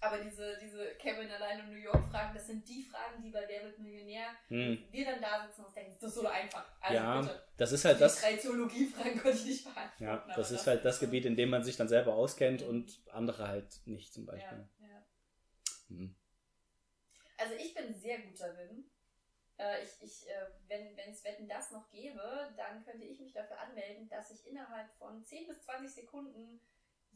Aber diese, diese Kevin allein in New York Fragen, das sind die Fragen, die bei Wer wird Millionär Hm. wir dann da sitzen und denken, das ist so einfach. Also ja, bitte. das ist halt die das. drei Theologiefragen konnte ich nicht beantworten. Ja, das ist halt das Gebiet, in dem man sich dann selber auskennt und andere halt nicht zum Beispiel. Ja, ja. Hm. Also ich bin sehr gut darin. Äh, ich, ich, äh, wenn es Wetten das noch gäbe, dann könnte ich mich dafür anmelden, dass ich innerhalb von 10 bis 20 Sekunden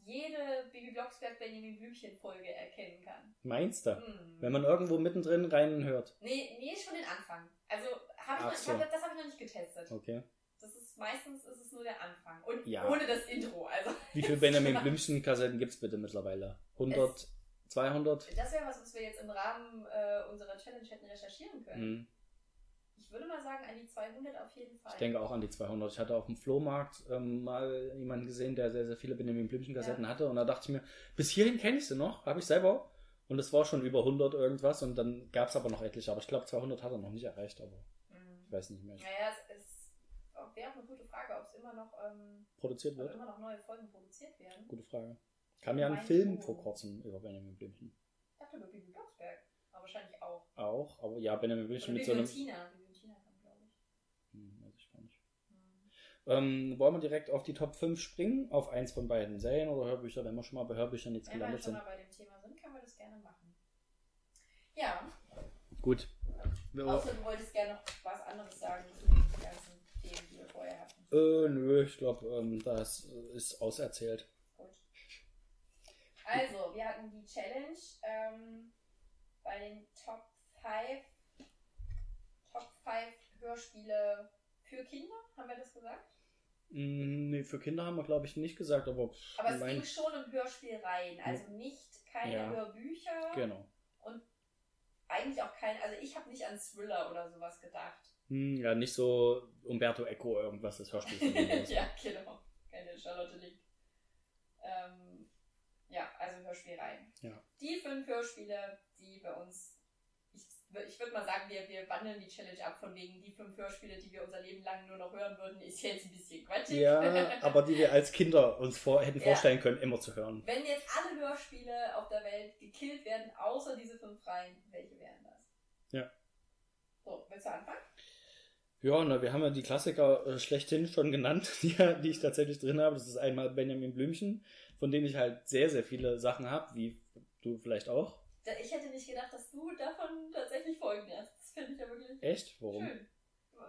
jede Bibi Blocksberg Benjamin Blümchen Folge erkennen kann. Meinst du? Hm. Wenn man irgendwo mittendrin reinhört. Nee, nee, schon den Anfang. Also hab ich noch, so. hab, das habe ich noch nicht getestet. Okay. Das ist meistens ist es nur der Anfang. Und Ja. ohne das Intro. Also Wie viele Benjamin Blümchen-Kassetten gibt es bitte mittlerweile? 100, 200? das wäre was, was wir jetzt im Rahmen äh, unserer Challenge hätten recherchieren können. Hm. Ich würde mal sagen, an die 200 auf jeden Fall. Ich denke auch an die 200. Ich hatte auf dem Flohmarkt ähm, mal jemanden gesehen, der sehr, sehr viele Benjamin Blümchen-Kassetten hatte. Und da dachte ich mir, bis hierhin kenne ich sie noch, habe ich selber. Und es war schon über 100 irgendwas. Und dann gab es aber noch etliche. Aber ich glaube, 200 hat er noch nicht erreicht. Aber Mhm. ich weiß nicht mehr. Naja, es ist, wäre auch eine gute Frage, ob es immer noch, ähm, Produziert wird? immer noch neue Folgen produziert werden. Gute Frage. Kam ja ein Film vor kurzem über Benjamin Blümchen. Ich dachte über Bibi Blocksberg. Aber wahrscheinlich auch. Auch. Aber ja, Benjamin Blümchen mit so einem... Tina. Bibi und Tina kam, glaube ich. Hm, weiß ich gar nicht. Mhm. Ähm, wollen wir direkt auf die Top 5 springen? Auf eins von beiden Serien oder Hörbücher, wenn wir schon mal bei Hörbüchern jetzt Wenn wir gelandet schon sind? mal bei dem Thema sind, können wir das gerne machen. Ja, Gut. Wir- außer du wolltest gerne noch was anderes sagen zu den ganzen Themen, die wir vorher hatten. Äh, nö, ich glaube, ähm, das ist auserzählt. Gut. Also, wir hatten die Challenge ähm, bei den Top 5 Top 5 Hörspiele für Kinder, haben wir das gesagt? Mm, nee, für Kinder haben wir, glaube ich, nicht gesagt, aber, pff, Aber es mein- ging schon um Hörspielreihen, also nicht keine Ja. Hörbücher Genau. und eigentlich auch kein, also ich habe nicht an Thriller oder sowas gedacht. Hm, ja, nicht so Umberto Eco irgendwas, das Hörspiel ja, genau. Keine Charlotte Link. Ähm, ja, also Hörspielreihen. Ja. Die fünf Hörspiele, die bei uns, ich, würde mal sagen, wir, wir wandeln die Challenge ab von wegen die fünf Hörspiele, die wir unser Leben lang nur noch hören würden, ist jetzt ein bisschen quatschig. Ja, aber die wir als Kinder uns vor, hätten Ja. vorstellen können, immer zu hören. Wenn jetzt alle Hörspiele auf der Welt gekillt werden, außer diese fünf Reihen, welche wären das? Ja. So, willst du anfangen? Ja, na, wir haben ja die Klassiker äh, schlechthin schon genannt, die, die ich tatsächlich drin habe. Das ist einmal Benjamin Blümchen, von dem ich halt sehr, sehr viele Sachen habe, wie du vielleicht auch. Ich hätte nicht gedacht, dass du davon tatsächlich Folgen hast. Das finde ich ja wirklich Echt? Warum? schön.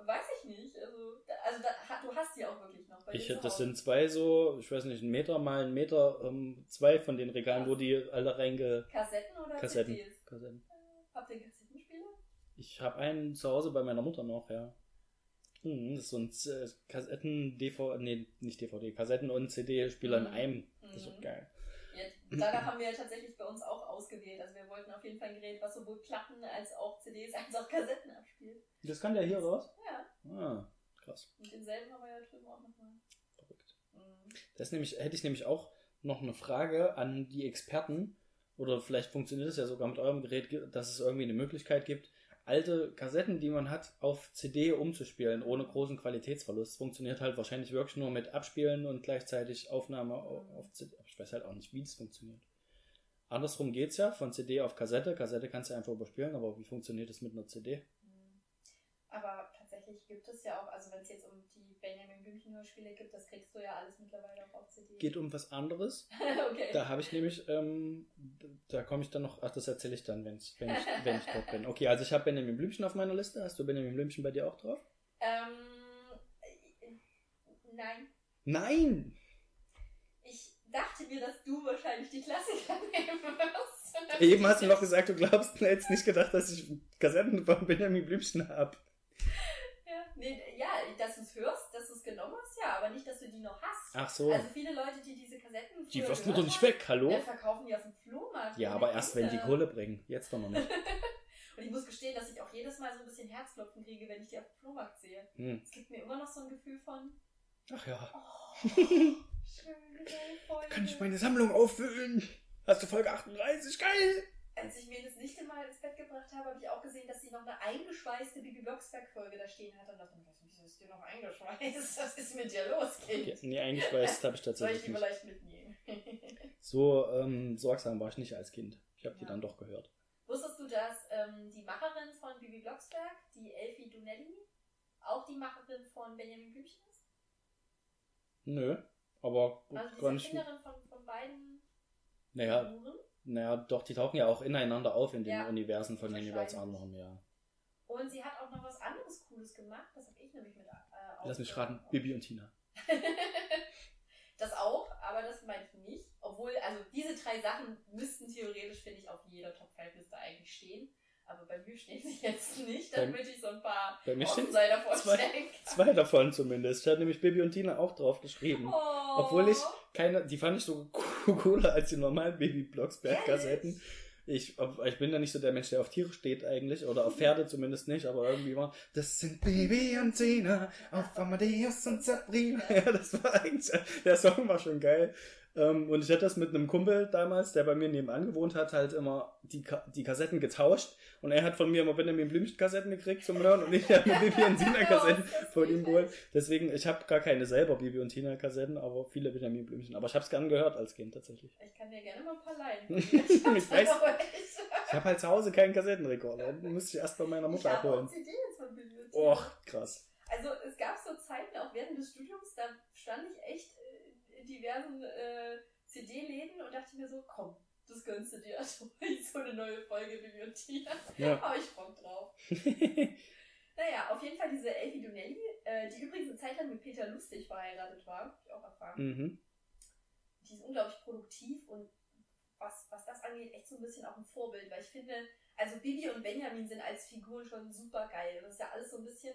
Weiß ich nicht. Also, also da, du hast die auch wirklich noch bei Ich, das sind zwei so, ich weiß nicht, ein Meter mal ein Meter, ähm, zwei von den Regalen, wo die alle reinge... Kassetten oder Kassetten. CDs? Kassetten. Habt ihr Kassettenspieler? Ich habe einen zu Hause bei meiner Mutter noch, ja. Hm, das ist so ein äh, Kassetten, DVD, nee, nicht DVD, Kassetten und CD-Spieler in Mhm. einem. Das ist Mhm. doch geil. Danach haben wir ja tatsächlich bei uns auch ausgewählt. Also wir wollten auf jeden Fall ein Gerät, was sowohl Platten als auch CDs als auch Kassetten abspielt. Das kann der hier raus? Ja, Ah, krass. und denselben haben wir ja drüben auch nochmal. Verrückt. Mhm. Das nämlich, hätte ich nämlich auch noch eine Frage an die Experten. Oder vielleicht funktioniert es ja sogar mit eurem Gerät, dass es irgendwie eine Möglichkeit gibt, alte Kassetten, die man hat, auf CD umzuspielen, ohne großen Qualitätsverlust. Funktioniert halt wahrscheinlich wirklich nur mit Abspielen und gleichzeitig Aufnahme au- auf weiß halt auch nicht, wie das funktioniert. Andersrum geht's ja, von CD auf Kassette. Kassette kannst du einfach überspielen, aber wie funktioniert das mit einer CD? Mhm. Aber tatsächlich gibt es ja auch, also wenn es jetzt um die Benjamin Blümchen Hörspiele gibt, das kriegst du ja alles mittlerweile auch auf CD. Geht um was anderes. okay. Da habe ich nämlich, ähm, da komme ich dann noch, ach, das erzähle ich dann, wenn's, wenn, ich, wenn ich dort bin. Okay, also ich habe Benjamin Blümchen auf meiner Liste. Hast du Benjamin Blümchen bei dir auch drauf? Ähm, äh, nein. Nein! Dachte mir, dass du wahrscheinlich die Klassiker nehmen wirst. Eben hast du noch gesagt, du glaubst, du hättest nicht gedacht, dass ich Kassetten von Benjamin Blümchen habe. Ja, nee, ja dass du es hörst, dass du es genommen hast, ja, aber nicht, dass du die noch hast. Ach so. Also viele Leute, die diese Kassetten Die wirst du doch nicht weg, hallo? dann verkaufen die auf dem Flohmarkt. Ja, aber erst wenn die. Kohle bringen. Jetzt doch noch nicht. Und ich muss gestehen, dass ich auch jedes Mal so ein bisschen Herzklopfen kriege, wenn ich die auf dem Flohmarkt sehe. Hm. Es gibt mir immer noch so ein Gefühl von, Ach ja. oh, Folge. Kann ich meine Sammlung auffüllen? Hast du Folge 38? Geil! Als ich mir das nicht mal ins Bett gebracht habe, habe ich auch gesehen, dass sie noch eine eingeschweißte Bibi Blocksberg-Folge da stehen hat und dachte, mir, wieso ist die noch eingeschweißt? Was ist mit dir los, Kind? Okay, nee, eingeschweißt habe ich Soll ich tatsächlich die nicht. vielleicht mitnehmen? So ähm, sorgsam war ich nicht als Kind. Ich habe die Ja. dann doch gehört. Wusstest du, dass ähm, die Macherin von Bibi Blocksberg, die Elfie Donnelly, auch die Macherin von Benjamin Blümchen ist? Nö, aber Also die gar nicht. Erfinderin von, von beiden Naja, Figuren. naja, doch, die tauchen ja auch ineinander auf in den Ja. Universen von den jeweils anderen, ja. Und sie hat auch noch was anderes Cooles gemacht. Das habe ich nämlich mit äh, Lass mich raten, Bibi und Tina. das auch, aber das meine ich nicht. Obwohl, also diese drei Sachen müssten theoretisch, finde ich, auf jeder Top 5 Liste eigentlich stehen. Aber bei mir stehen sie jetzt nicht, Bei- damit ich so ein paar Bei mir Außenseiter zwei- vorstellen kann. zwei davon zumindest. Ich hatte nämlich Bibi und Tina auch drauf geschrieben. Oh. Obwohl ich keine, die fand ich so cooler als die normalen Baby Blocksberg Kassetten. Ich, ich bin ja nicht so der Mensch, der auf Tiere steht eigentlich, oder auf Pferde zumindest nicht, aber irgendwie war, das sind Baby und Tina, auf Amadeus und Sabrina. Ja, das war eigentlich, der Song war schon geil. Ähm, und ich hatte das mit einem Kumpel damals, der bei mir nebenan gewohnt hat, halt immer die, Ka die Kassetten getauscht. Und er hat von mir immer Benjamin Blümchen Kassetten gekriegt zum Hören und ich habe mir Bibi und Tina Kassetten Oh, von ihm geholt. Deswegen, ich habe gar keine selber Bibi und Tina Kassetten, aber viele Benjamin Blümchen. Aber ich habe es gern gehört als Kind tatsächlich. Ich kann dir gerne mal ein paar leihen. Ich ich weiß. Ich habe halt zu Hause keinen Kassettenrekorder. Den musste ich erst bei meiner Ich Mutter auch abholen. CDs von Bibi und Och, Tina. krass. Also es gab so Zeiten, auch während des Studiums, da stand ich echt diversen äh, CD-Läden und dachte mir so, komm, das gönnst du dir. Also so eine neue Folge Tina. Ja. Habe ich Bock drauf. Naja, auf jeden Fall diese Elfie Donnelly, äh, die übrigens eine Zeit lang mit Peter Lustig verheiratet war, hab ich auch erfahren. mhm. Die ist unglaublich produktiv und was, was das angeht, echt so ein bisschen auch ein Vorbild, weil ich finde, also Bibi und Benjamin sind als Figuren schon super geil. Das ist ja alles so ein bisschen,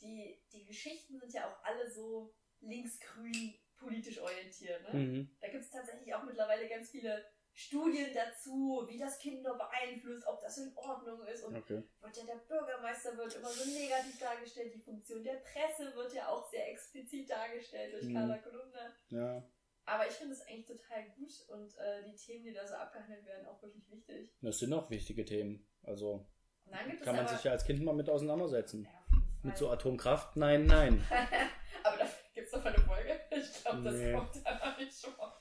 die, die Geschichten sind ja auch alle so linksgrün politisch orientiert. Ne? Mhm. Da gibt es tatsächlich auch mittlerweile ganz viele Studien dazu, wie das Kinder beeinflusst, ob das in Ordnung ist und Okay. wird ja der Bürgermeister wird immer so negativ dargestellt, die Funktion der Presse wird ja auch sehr explizit dargestellt durch Mhm. Carla Kolumna. Ja. Aber ich finde es eigentlich total gut und äh, die Themen, die da so abgehandelt werden, auch wirklich wichtig. Das sind auch wichtige Themen. Also kann man aber, sich ja als Kind mal mit auseinandersetzen. Ja. Mit so Atomkraft? Nein, nein. glaube, das Nee. kommt dann nicht schon mal.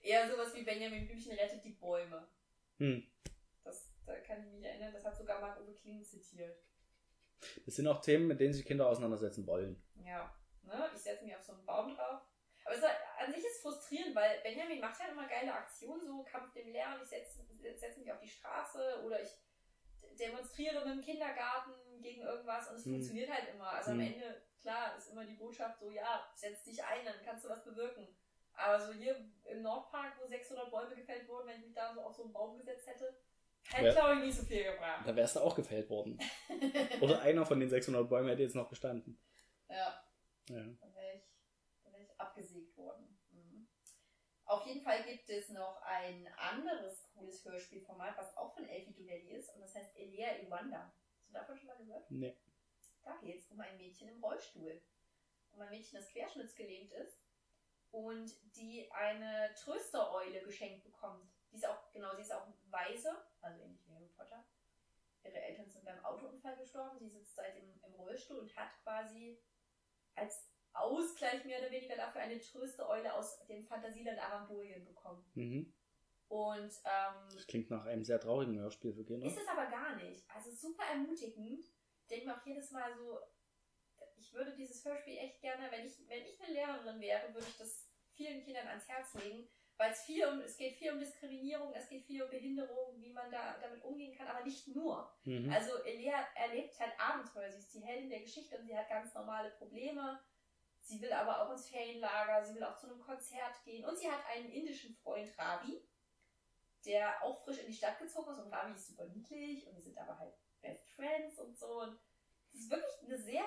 Eher sowas wie Benjamin Blümchen rettet die Bäume. Hm. Das, da kann ich mich erinnern, das hat sogar Marc-Uwe Kling zitiert. Das sind auch Themen, mit denen sich Kinder auseinandersetzen wollen. Ja, ne? ich setze mich auf so einen Baum drauf. Aber es ist, an sich ist frustrierend, weil Benjamin macht halt immer geile Aktionen, so Kampf dem Lärm, ich setze setz mich auf die Straße oder ich demonstriere mit dem Kindergarten gegen irgendwas und es Hm. funktioniert halt immer. Also am Hm. Ende, klar, ist immer die Botschaft so, ja, setz dich ein, dann kannst du was bewirken. Aber so hier im Nordpark, wo 600 Bäume gefällt wurden, wenn ich mich da so auf so einen Baum gesetzt hätte, hätte, Ja. glaube ich, nicht so viel gebracht. Da wärst du auch gefällt worden. Oder einer von den 600 Bäumen hätte jetzt noch gestanden. ja. Ja. Dann wäre ich, dann wär ich abgesägt worden. Mhm. Auf jeden Fall gibt es noch ein anderes cooles Hörspielformat, was auch von Elfie Donnelly ist, und das heißt Elia Iwanda. Hast du davon schon mal gehört? Nee. Da geht es um ein Mädchen im Rollstuhl. Um ein Mädchen, das querschnittsgelähmt ist und die eine Tröstereule geschenkt bekommt. Die ist auch, genau, sie ist auch weise, also ähnlich wie Harry Potter. Ihre Eltern sind beim Autounfall gestorben. Sie sitzt seitdem im Rollstuhl und hat quasi als Ausgleich mehr oder weniger dafür eine Tröstereule aus dem Fantasieland Arambolien bekommen. Mhm. Und ähm, Das klingt nach einem sehr traurigen Hörspiel für Kinder. ist es aber gar nicht. Also super ermutigend. Denke mir auch jedes Mal so, ich würde dieses Hörspiel echt gerne, wenn ich, wenn ich eine Lehrerin wäre, würde ich das vielen Kindern ans Herz legen, weil es viel um, es geht viel um Diskriminierung, es geht viel um Behinderung, wie man da damit umgehen kann, aber nicht nur. Mhm. Also Elia erlebt halt Abenteuer, sie ist die Heldin der Geschichte und sie hat ganz normale Probleme. Sie will aber auch ins Ferienlager, sie will auch zu einem Konzert gehen und sie hat einen indischen Freund, Ravi, der auch frisch in die Stadt gezogen ist und Ravi ist super niedlich und die sind aber halt Best Friends und so. Und das ist wirklich eine sehr,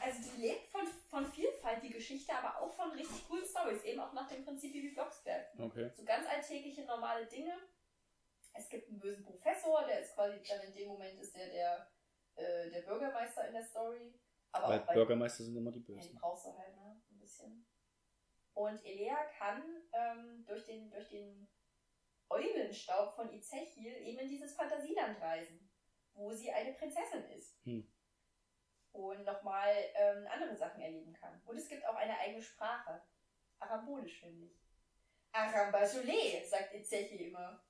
also die lebt von, von Vielfalt, die Geschichte, aber auch von richtig coolen Stories, eben auch nach dem Prinzip wie Blocksberg. Okay. So ganz alltägliche, normale Dinge. Es gibt einen bösen Professor, der ist quasi dann in dem Moment ist der der, äh, der Bürgermeister in der Story. Aber Weil auch bei Bürgermeister sind immer die ja, die Bösen. brauchst du halt, ne? Ein bisschen. Und Elea kann ähm, durch den, durch den Eulenstaub von Izechil eben in dieses Fantasieland reisen, wo sie eine Prinzessin ist. Hm. Und nochmal ähm, andere Sachen erleben kann. Und es gibt auch eine eigene Sprache. Arambolisch, finde ich. Arambajolé, sagt Izechil immer.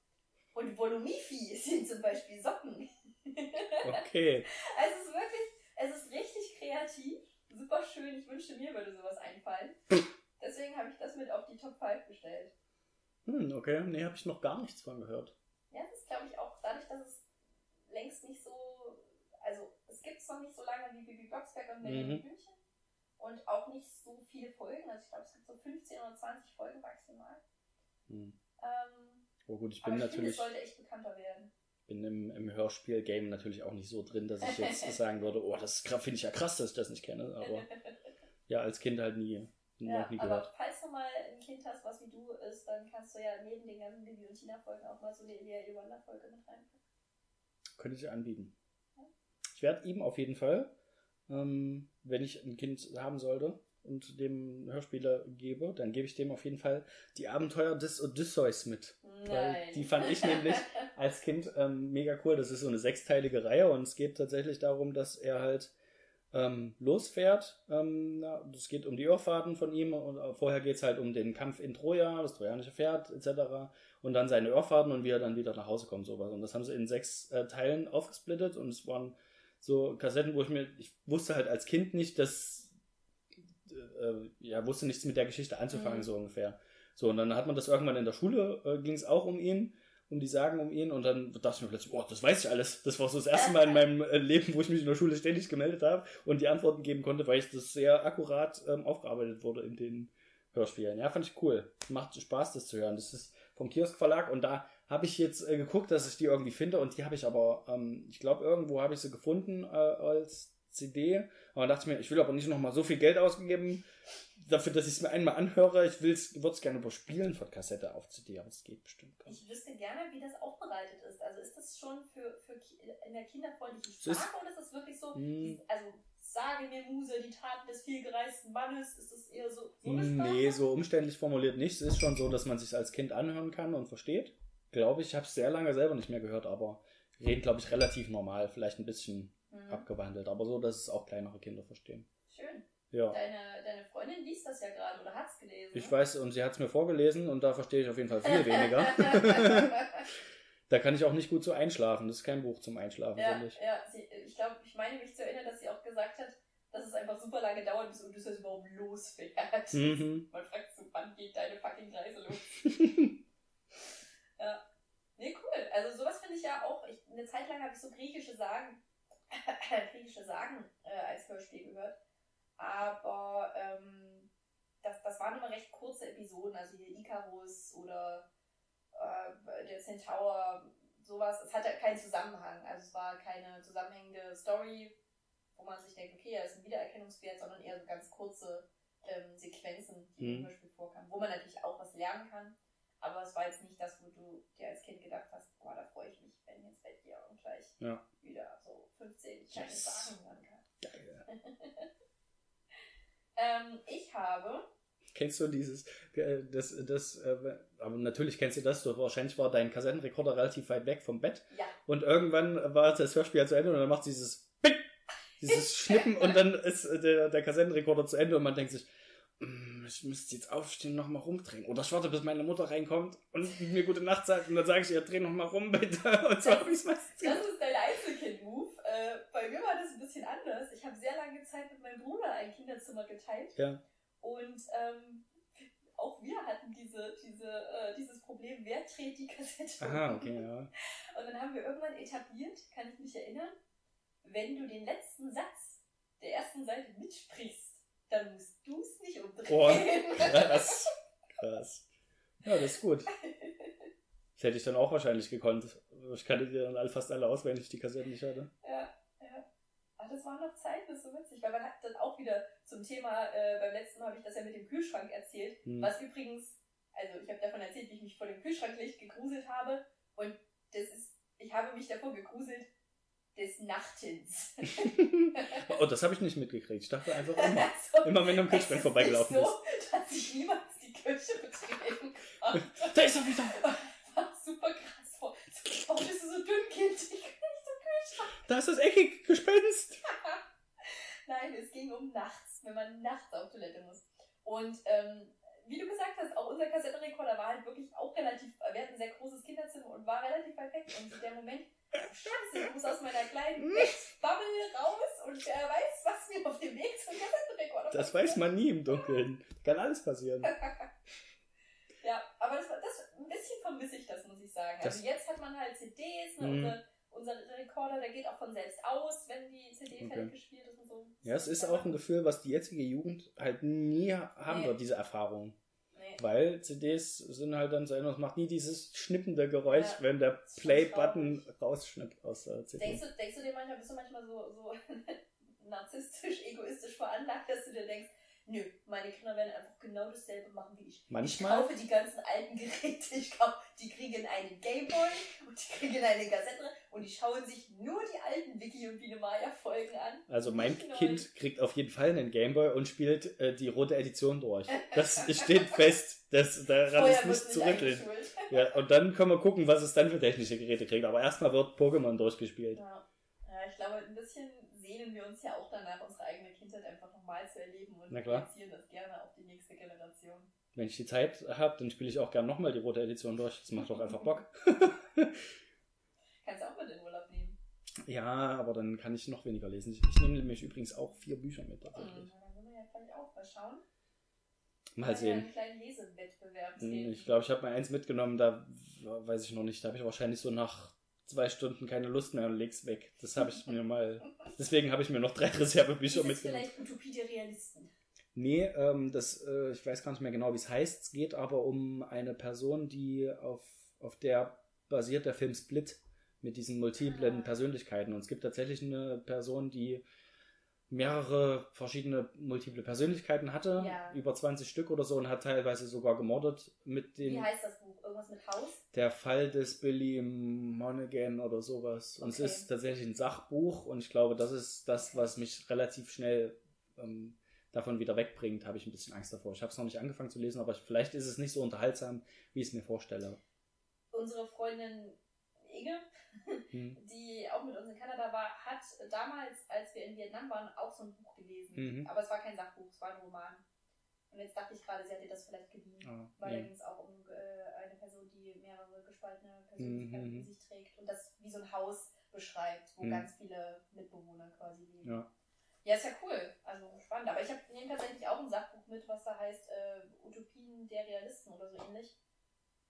Und Volumifi sind zum Beispiel Socken. Okay. Also es ist wirklich, es ist richtig kreativ, super schön. Ich wünschte, mir würde sowas einfallen. Deswegen habe ich das mit auf die Top 5 gestellt. Hm, okay. Nee, habe ich noch gar nichts von gehört. Ja, das ist, glaube ich, auch dadurch, dass es längst nicht so, also es gibt es noch nicht so lange wie Bibi Blocksberg und Benjamin Mhm. Blümchen. Und auch nicht so viele Folgen. Also ich glaube, es gibt so 15 oder 20 Folgen maximal. Hm. Ähm, Oh gut, ich bin ich finde, natürlich sollte echt bekannter werden. bin im, im Hörspiel-Game natürlich auch nicht so drin, dass ich jetzt sagen würde, oh, das finde ich ja krass, dass ich das nicht kenne. Aber ja, als Kind halt nie, Ja, nie aber gehört. falls du mal ein Kind hast, was wie du ist, dann kannst du ja neben den ganzen Bibi und Tina-Folgen auch mal so eine Elia Yolanda-Folge mit reinpacken. Könnte ich anbieten. Ich werde ihm auf jeden Fall, ähm, wenn ich ein Kind haben sollte und dem Hörspieler gebe, dann gebe ich dem auf jeden Fall die Abenteuer des Odysseus mit. Weil die fand ich nämlich als Kind ähm, mega cool. Das ist so eine sechsteilige Reihe und es geht tatsächlich darum, dass er halt ähm, losfährt. Ähm, es geht um die Irrfahrten von ihm und äh, vorher geht es halt um den Kampf in Troja, das trojanische Pferd etc. Und dann seine Irrfahrten und wie er dann wieder nach Hause kommt. Sowas. Und das haben sie in sechs äh, Teilen aufgesplittet und es waren so Kassetten, wo ich mir, ich wusste halt als Kind nicht, dass, äh, ja, wusste nichts mit der Geschichte anzufangen, Mhm. so ungefähr. So, und dann hat man das irgendwann in der Schule, äh, ging es auch um ihn, um die Sagen um ihn, und dann dachte ich mir plötzlich, boah, das weiß ich alles. Das war so das erste Mal in meinem äh, Leben, wo ich mich in der Schule ständig gemeldet habe und die Antworten geben konnte, weil ich das sehr akkurat ähm, aufgearbeitet wurde in den Hörspielen. Ja, fand ich cool. Macht Spaß, das zu hören. Das ist vom Kiosk Verlag und da habe ich jetzt äh, geguckt, dass ich die irgendwie finde und die habe ich aber, ähm, ich glaube, irgendwo habe ich sie gefunden äh, als CD. Und dann dachte ich mir, ich will aber nicht nochmal so viel Geld ausgeben dafür, dass ich es mir einmal anhöre. Ich würde es gerne überspielen von Kassette auf CD, aber es geht bestimmt. gar nicht. Ich wüsste gerne, wie das aufbereitet ist. Also ist das schon für, für in der kinderfreundlichen ist- Sprache oder ist das wirklich so, Hm. also sage mir Muse, die Taten des vielgereisten Mannes, ist das eher so, so? Nee, so umständlich formuliert nicht. Es ist schon so, dass man sich als Kind anhören kann und versteht. Glaube ich, ich habe es sehr lange selber nicht mehr gehört, aber reden, glaube ich, relativ normal, vielleicht ein bisschen Hm. abgewandelt, aber so, dass es auch kleinere Kinder verstehen. Schön. Ja. Deine, deine Freundin liest das ja gerade oder hat es gelesen. Ich weiß, und sie hat es mir vorgelesen und da verstehe ich auf jeden Fall viel weniger. da kann ich auch nicht gut so einschlafen. Das ist kein Buch zum Einschlafen, ja, finde ich. ja sie, ich glaube, ich meine mich zu erinnern, dass sie auch gesagt hat, dass es einfach super lange dauert, bis Odysseus überhaupt losfährt. Mhm. Man fragt so, wann geht deine fucking Reise los? ja. Nee, cool. Also sowas finde ich ja auch, ich, eine Zeit lang habe ich so griechische Sagen, griechische Sagen äh, als Hörspiel gehört. Aber ähm, das, das waren immer recht kurze Episoden, also hier Icarus oder äh, der Centaur, sowas. Es hatte keinen Zusammenhang, also es war keine zusammenhängende Story, wo man sich denkt, okay, da ist ein Wiedererkennungswert, sondern eher so ganz kurze ähm, Sequenzen, die Mhm. im Hörspiel vorkamen, wo man natürlich auch was lernen kann. Aber es war jetzt nicht das, wo du dir als Kind gedacht hast, boah, da freue ich mich, wenn jetzt bei dir und gleich Ja. wieder so 15 kleine Yes. Sagen hören kann. Geil. Ähm, ich habe Kennst du dieses, äh, das, das, äh, aber natürlich kennst du das, du, wahrscheinlich war dein Kassettenrekorder relativ weit weg vom Bett Ja. und irgendwann war das Hörspiel ja zu Ende und dann macht dieses Bing, dieses Schnippen und dann ist äh, der, der Kassettenrekorder zu Ende und man denkt sich, "Mm, ich müsste jetzt aufstehen und nochmal rumdrehen. Oder ich warte, bis meine Mutter reinkommt und mir gute Nacht sagt und dann sage ich ihr, dreh nochmal rum bitte. Und so habe ich es meistens Das ist dein Einzelkind-Move. Äh, bei mir war das ein bisschen anders. Ich habe sehr lange Zeit mit meinem Bruder ein Kinderzimmer geteilt. Ja. Und ähm, auch wir hatten diese, diese, äh, dieses Problem, wer dreht die Kassette? Aha, okay, ja. Und dann haben wir irgendwann etabliert, kann ich mich erinnern, wenn du den letzten Satz der ersten Seite mitsprichst, dann musst du es nicht umdrehen. Boah, krass. Krass. Ja, das ist gut. Das hätte ich dann auch wahrscheinlich gekonnt. Ich kannte die dann fast alle auswendig, die Kassetten, die ich hatte. Ja, Aber das waren noch Zeiten, das ist witzig, weil man hat dann auch wieder zum Thema, äh, beim letzten Mal habe ich das ja mit dem Kühlschrank erzählt, Hm. was übrigens, also ich habe davon erzählt, wie ich mich vor dem Kühlschranklicht gegruselt habe und das ist, ich habe mich davor gegruselt des Nachtens. oh, das habe ich nicht mitgekriegt. Ich dachte einfach immer. Also, Immer wenn du am Kühlschrank vorbeigelaufen nicht so, dass ich niemals die Küche betreten konnte. Da ist er wieder! War super krass vor. Warum bist du so dünn, Kind? Ich kann nicht zum Kühlschrank. Da ist das eckige Gespenst! Nein, es ging um nachts, wenn man nachts auf Toilette muss. Und ähm, wie du gesagt hast, auch unser Kassettenrekorder war halt wirklich auch relativ, wir hatten ein sehr großes Kinderzimmer und war relativ weg. Und der Moment, scheiße, ich muss aus meiner kleinen Bettbubble raus und wer weiß, was mir auf dem Weg zum Kassettenrekorder Das passiert. weiß man nie im Dunkeln. Kann alles passieren. Ja, aber das, war- das ein bisschen vermisse ich das, muss ich sagen. Das- also jetzt hat man halt CDs, ne, Mhm. unser, unser Rekorder, der geht auch von selbst aus, wenn die CD Okay. fertig gespielt ist und so. Ja, es ist auch ein Gefühl, was die jetzige Jugend halt nie haben Nee. wird, diese Erfahrung. Nee. Weil CDs sind halt dann so, es macht nie dieses schnippende Geräusch, Ja, wenn der Play-Button rausschnippt aus der CD. Denkst du, denkst du dir manchmal, bist du manchmal so, so narzisstisch, egoistisch veranlagt, dass du dir denkst, nö, meine Kinder werden einfach genau dasselbe machen wie ich. Manchmal? Ich kaufe die ganzen alten Geräte, ich kaufe, die kriegen einen Gameboy und die kriegen eine Kassette und die schauen sich nur die alten Vicky und Biene Maya Folgen an. Also mein Nicht neu. Kind kriegt auf jeden Fall einen Gameboy und spielt äh, die rote Edition durch. Das steht fest. Das, daran Vorher ist nicht zu rütteln. Ja, und dann können wir gucken, was es dann für technische Geräte kriegt. Aber erstmal wird Pokémon durchgespielt. Ja. ja, ich glaube, ein bisschen sehnen wir uns ja auch danach, unsere eigene Kindheit einfach nochmal zu erleben und projizieren das gerne auf die nächste Generation. Wenn ich die Zeit habe, dann spiele ich auch gern nochmal die rote Edition durch. Das macht doch einfach Bock. Kannst du auch mit in Urlaub nehmen. Ja, aber dann kann ich noch weniger lesen. Ich, ich nehme nämlich übrigens auch vier Bücher mit tatsächlich. dann können wir ja vielleicht auch mal schauen. Mal wir sehen. einen kleinen Lesewettbewerb Hm. Ich glaube, ich habe mal eins mitgenommen, da weiß ich noch nicht. Da habe ich wahrscheinlich so nach zwei Stunden keine Lust mehr und leg's weg. Das habe ich mir mal. Deswegen habe ich mir noch drei Reservebücher mitgenommen. vielleicht Utopie der Realisten. Nee, ähm, das, äh, ich weiß gar nicht mehr genau, wie es heißt. Es geht aber um eine Person, die auf, auf der basiert der Film Split mit diesen multiplen Ah. Persönlichkeiten. Und es gibt tatsächlich eine Person, die mehrere verschiedene multiple Persönlichkeiten hatte, Ja. über 20 Stück oder so, und hat teilweise sogar gemordet mit Wie den heißt das Buch? Irgendwas mit Haus? der Fall des Billy Monaghan oder sowas. Und Okay. es ist tatsächlich ein Sachbuch und ich glaube, das ist das, was mich relativ schnell ähm, davon wieder wegbringt, habe ich ein bisschen Angst davor. Ich habe es noch nicht angefangen zu lesen, aber vielleicht ist es nicht so unterhaltsam, wie ich es mir vorstelle. Unsere Freundin Ege, Hm. die auch mit uns in Kanada war, hat damals, als wir in Vietnam waren, auch so ein Buch gelesen. Mhm. Aber es war kein Sachbuch, es war ein Roman. Und jetzt dachte ich gerade, sie hat dir das vielleicht geliehen. Ah, Weil da nee. ging es auch um äh, eine Person, die mehrere gespaltene Persönlichkeiten Mhm. in sich trägt und das wie so ein Haus beschreibt, wo Mhm. ganz viele Mitbewohner quasi leben. Ja. Ja, ist ja cool. Also spannend. Aber ich habe nehme tatsächlich auch ein Sachbuch mit, was da heißt äh, Utopien der Realisten oder so ähnlich.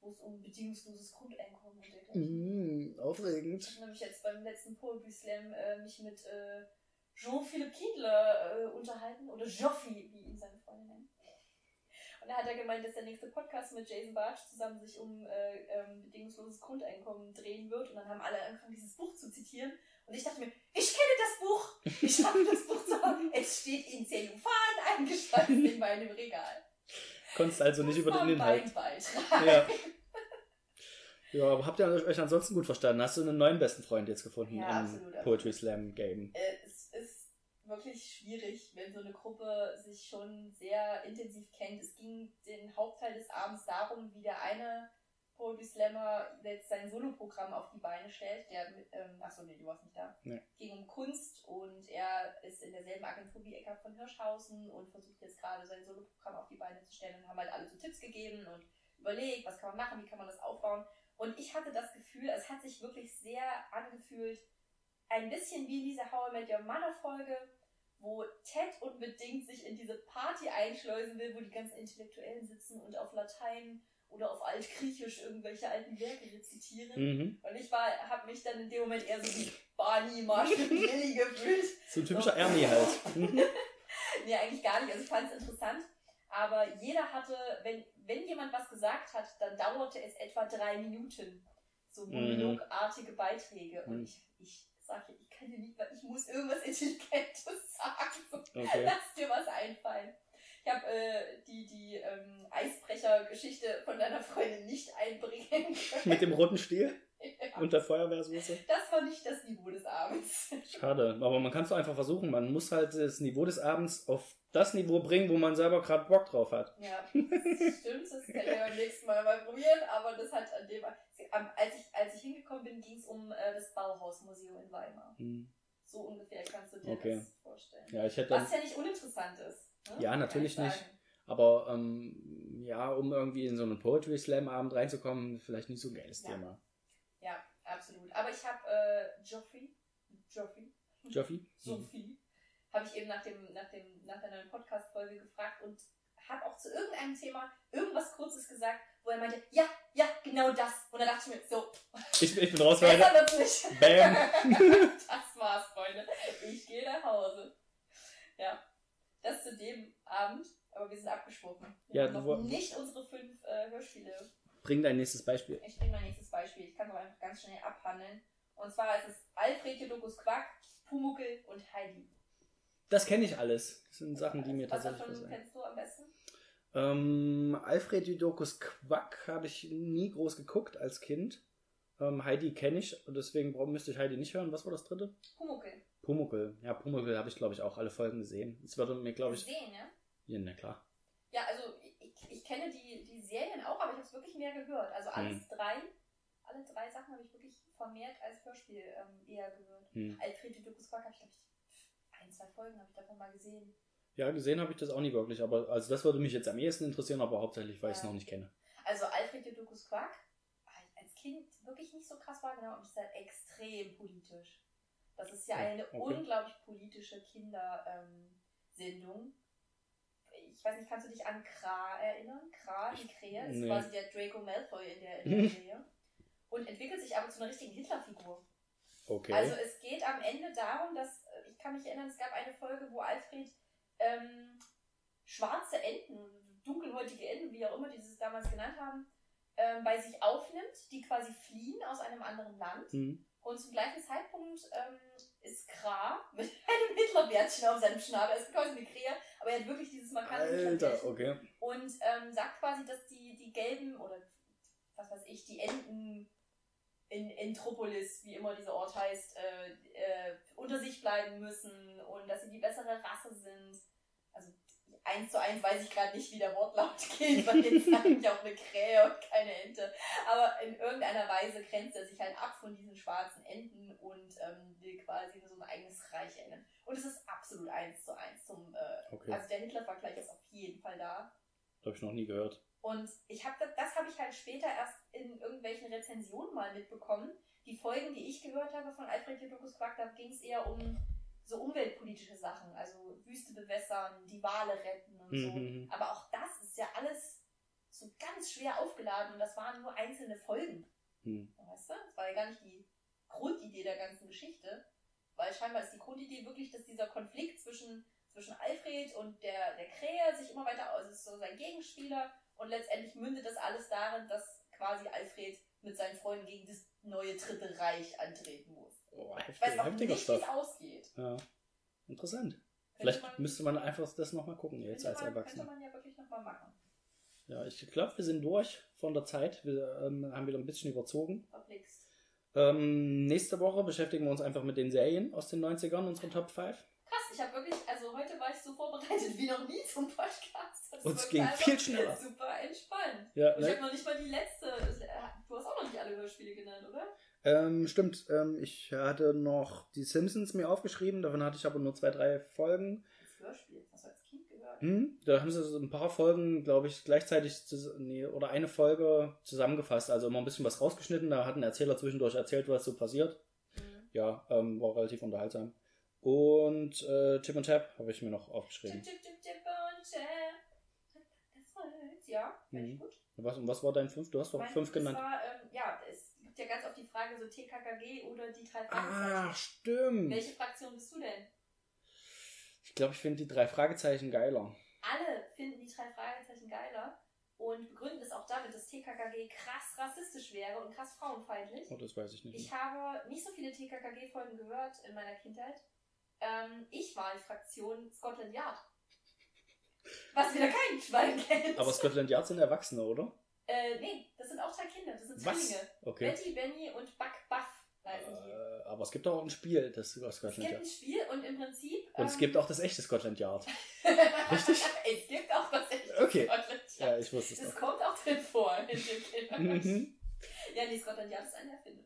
Wo es um bedingungsloses Grundeinkommen und dergleichen Mm, aufregend. ich habe nämlich jetzt beim letzten Poetry Slam äh, mich mit äh, Jean-Philippe Kindler äh, unterhalten, oder Joffi, wie ihn seine Freunde nennen. Und da hat er gemeint, dass der nächste Podcast mit Jason Bartsch zusammen sich um äh, ähm, bedingungsloses Grundeinkommen drehen wird. Und dann haben alle angefangen, dieses Buch zu zitieren. Und ich dachte mir, ich kenne das Buch! Ich habe das Buch zu Hause. Es steht in Zellophan eingeschweißt in meinem Regal. Konntest also nicht über den Inhalt. Beitrag. Ja. ja, aber habt ihr euch ansonsten gut verstanden? Hast du einen neuen besten Freund jetzt gefunden Ja, im absolut, absolut. Poetry Slam Game? äh, es ist wirklich schwierig, wenn so eine Gruppe sich schon sehr intensiv kennt. Es ging den Hauptteil des Abends darum, wie der eine Poetry Slammer jetzt sein Soloprogramm auf die Beine stellt. Der, ähm, achso, nee, du warst nicht da. Nee. ging um Kunst und er ist in derselben Agentur wie Eckhard von Hirschhausen und versucht jetzt gerade sein Soloprogramm auf die Beine zu stellen und haben halt alle so Tipps gegeben und überlegt, was kann man machen, wie kann man das aufbauen. Und ich hatte das Gefühl, es hat sich wirklich sehr angefühlt, ein bisschen wie in dieser How I Met Your Mother Folge, wo Ted unbedingt sich in diese Party einschleusen will, wo die ganzen Intellektuellen sitzen und auf Latein oder auf Altgriechisch irgendwelche alten Werke rezitieren. Mhm. Und ich war, habe mich dann in dem Moment eher so wie Barney Marshall Lilly gefühlt. So ein typischer Ernie halt. Mhm. Nee, eigentlich gar nicht. Also ich fand es interessant. Aber jeder hatte, wenn, wenn jemand was gesagt hat, dann dauerte es etwa drei Minuten. So Mhm. monologartige Beiträge. Und Mhm. ich, ich sag ich, ich kann dir nicht, ich muss irgendwas Intelligentes sagen. Okay. Lass dir was einfallen. Ich habe äh, die, die ähm, Eisbrecher-Geschichte von deiner Freundin nicht einbringen können. Mit dem roten Stiel Ja. und der Feuerwehrsoße. Das war nicht das Niveau des Abends. Schade, aber man kann es doch einfach versuchen. Man muss halt das Niveau des Abends auf das Niveau bringen, wo man selber gerade Bock drauf hat. Ja, das stimmt, das kann ich beim nächsten Mal mal probieren, aber das hat an dem, als ich, als ich hingekommen bin, ging es um äh, das Bauhausmuseum in Weimar. Hm. So ungefähr kannst du dir Okay. das vorstellen. Ja, ich hätte Was ja nicht uninteressant ist. Ne? Ja, natürlich nicht. Aber ähm, ja, um irgendwie in so einen Poetry Slam Abend reinzukommen, vielleicht nicht so ein geiles Ja. Thema. Ja, absolut. Aber ich habe äh, Joffrey, Joffrey, Joffi? Sophie, habe ich eben nach, dem, nach, dem, nach der neuen Podcast-Folge gefragt und habe auch zu irgendeinem Thema irgendwas Kurzes gesagt, wo er meinte, ja, ja, genau das. Und dann dachte ich mir, so, Ich, ich bin raus, Leute. besser wird's nicht. Bam. das war's, Freunde. Ich gehe nach Hause. Ja, das zu dem Abend. Aber wir sind abgeschworen. Wir Ja, haben noch nicht unsere fünf äh, Hörspiele Bring dein nächstes Beispiel. ich bringe mein nächstes Beispiel. Ich kann es aber einfach ganz schnell abhandeln. Und zwar ist es Alfred Jodokus Quack, Pumuckel und Heidi. Das kenne ich alles. Das sind Sachen, die mir Was tatsächlich davon passieren. kennst du am besten? Ähm, Alfred Judokus Quack habe ich nie groß geguckt als Kind. Ähm, Heidi kenne ich, und deswegen müsste ich Heidi nicht hören. Was war das dritte? Pumuckel. Pumuckel. Ja, Pumuckel habe ich, glaube ich, auch alle Folgen gesehen. Es würde mir, glaube ich. Sehen, ja? Ja, na klar. Ja, also ich, ich kenne die, die Serien auch, aber ich habe es wirklich mehr gehört. Also alles Hm. drei, alle drei Sachen habe ich wirklich vermehrt als Hörspiel ähm, eher gehört. Hm. Alfred Jodokus Quack habe ich, glaube ich, zwei Folgen habe ich davon mal gesehen. Ja, gesehen habe ich das auch nie wirklich, aber also das würde mich jetzt am ehesten interessieren, aber hauptsächlich, weil ich es Ja. noch nicht kenne. Also Alfred Jodokus Quack, als Kind wirklich nicht so krass wahrgenommen und ist halt extrem politisch. Das ist ja Ja, eine okay. unglaublich politische Kindersendung. Ich weiß nicht, kannst du dich an Kra erinnern? Kra, die Krähe, ist nee. quasi der Draco Malfoy in der, in der Serie. Und entwickelt sich aber zu einer richtigen Hitlerfigur. Okay. Also es geht am Ende darum, dass, ich kann mich erinnern, es gab eine Folge, wo Alfred ähm, schwarze Enten, dunkelhäutige Enten, wie auch immer die es damals genannt haben, ähm, bei sich aufnimmt, die quasi fliehen aus einem anderen Land. hm. Und zum gleichen Zeitpunkt ähm, ist Kra mit einem Hitlerbärtchen auf seinem Schnabel. Er ist quasi eine Krähe, aber er hat wirklich dieses markante Hitlerbärtchen okay. und ähm, sagt quasi, dass die, die gelben oder was weiß ich, die Enten in Entropolis, wie immer dieser Ort heißt, äh, äh, unter sich bleiben müssen und dass sie die bessere Rasse sind. Also eins zu eins weiß ich gerade nicht, wie der Wortlaut geht, weil jetzt sage ich auch eine Krähe und keine Ente. Aber in irgendeiner Weise grenzt er sich halt ab von diesen schwarzen Enten und ähm, will quasi so ein eigenes Reich ändern. Und es ist absolut eins zu eins zum, äh, Okay. also der Hitler-Vergleich ist auf jeden Fall da. Habe ich noch nie gehört. Und ich habe das, das habe ich halt später erst in irgendwelchen Rezensionen mal mitbekommen. Die Folgen, die ich gehört habe von Alfred Jodokus Quack, da ging es eher um so umweltpolitische Sachen, also Wüste bewässern, die Wale retten und so. Mhm. Aber auch das ist ja alles so ganz schwer aufgeladen und das waren nur einzelne Folgen. Hm. Weißt du? Das war ja gar nicht die Grundidee der ganzen Geschichte. Weil scheinbar ist die Grundidee wirklich, dass dieser Konflikt zwischen, zwischen Alfred und der, der Krähe sich immer weiter aus, es ist so sein Gegenspieler und letztendlich mündet das alles darin, dass quasi Alfred mit seinen Freunden gegen das neue Dritte Reich antreten muss. Oh, Ich weiß heftiger, auch nicht, wie es Stoff. ausgeht. Ja. Interessant. Könnte Vielleicht man- müsste man einfach das nochmal gucken, jetzt Könnte als man, könnte Erwachsener. man ja wirklich nochmal machen. Ja, ich glaube, wir sind durch von der Zeit. Wir ähm, haben wieder ein bisschen überzogen. Verblickst. Ähm, nächste Woche beschäftigen wir uns einfach mit den Serien aus den 90ern, unsere Top 5. Krass, ich habe wirklich, also war ich so vorbereitet wie noch nie zum Podcast. Das Uns wirkt ging viel schneller. Super entspannt. Ja, Und ich ne? habe noch nicht mal die letzte. Du hast auch noch nicht alle Hörspiele genannt, oder? ähm, stimmt. Ähm, ich hatte noch die Simpsons mir aufgeschrieben, davon hatte ich aber nur zwei, drei Folgen. Das Hörspiel, das hast du als Kind gehört. Hm, da haben sie so ein paar Folgen, glaube ich, gleichzeitig nee, oder eine Folge zusammengefasst. Also immer ein bisschen was rausgeschnitten. Da hat ein Erzähler zwischendurch erzählt, was so passiert. Mhm. Ja, ähm, war relativ unterhaltsam. Und äh, Chip und Tap habe ich mir noch aufgeschrieben. Chip, chip, chip, chip und chip. Das war's. Ja, Mhm. gut. Was, und was war dein fünf? Du hast doch Mein fünf genannt. War, ähm, ja, es gibt ja ganz oft die Frage so TKKG oder die drei Ah, Fragezeichen. stimmt. Welche Fraktion bist du denn? Ich glaube, ich finde die drei Fragezeichen geiler. Alle finden die drei Fragezeichen geiler. und begründen es auch damit, dass TKKG krass rassistisch wäre und krass frauenfeindlich. Oh, das weiß ich nicht. Ich habe nicht so viele TKKG-Folgen gehört in meiner Kindheit. Ähm, ich war in Fraktion Scotland Yard. Was wieder kein Schwein kennt. Aber Scotland Yard sind Erwachsene, oder? Äh, nee, das sind auch drei Kinder, das sind Was? Zwillinge. Okay. Betty, Benny und Buck Buff. Äh, aber es gibt auch ein Spiel, das über Es Scotland gibt Yard. ein Spiel und im Prinzip. Und es ähm, gibt auch das echte Scotland Yard. Richtig? es gibt auch was echtes Okay. Scotland Yard. Ja, ich wusste es Das doch. kommt auch drin vor in dem Film. Ja, nee, Scotland Yard ist eine Erfindung.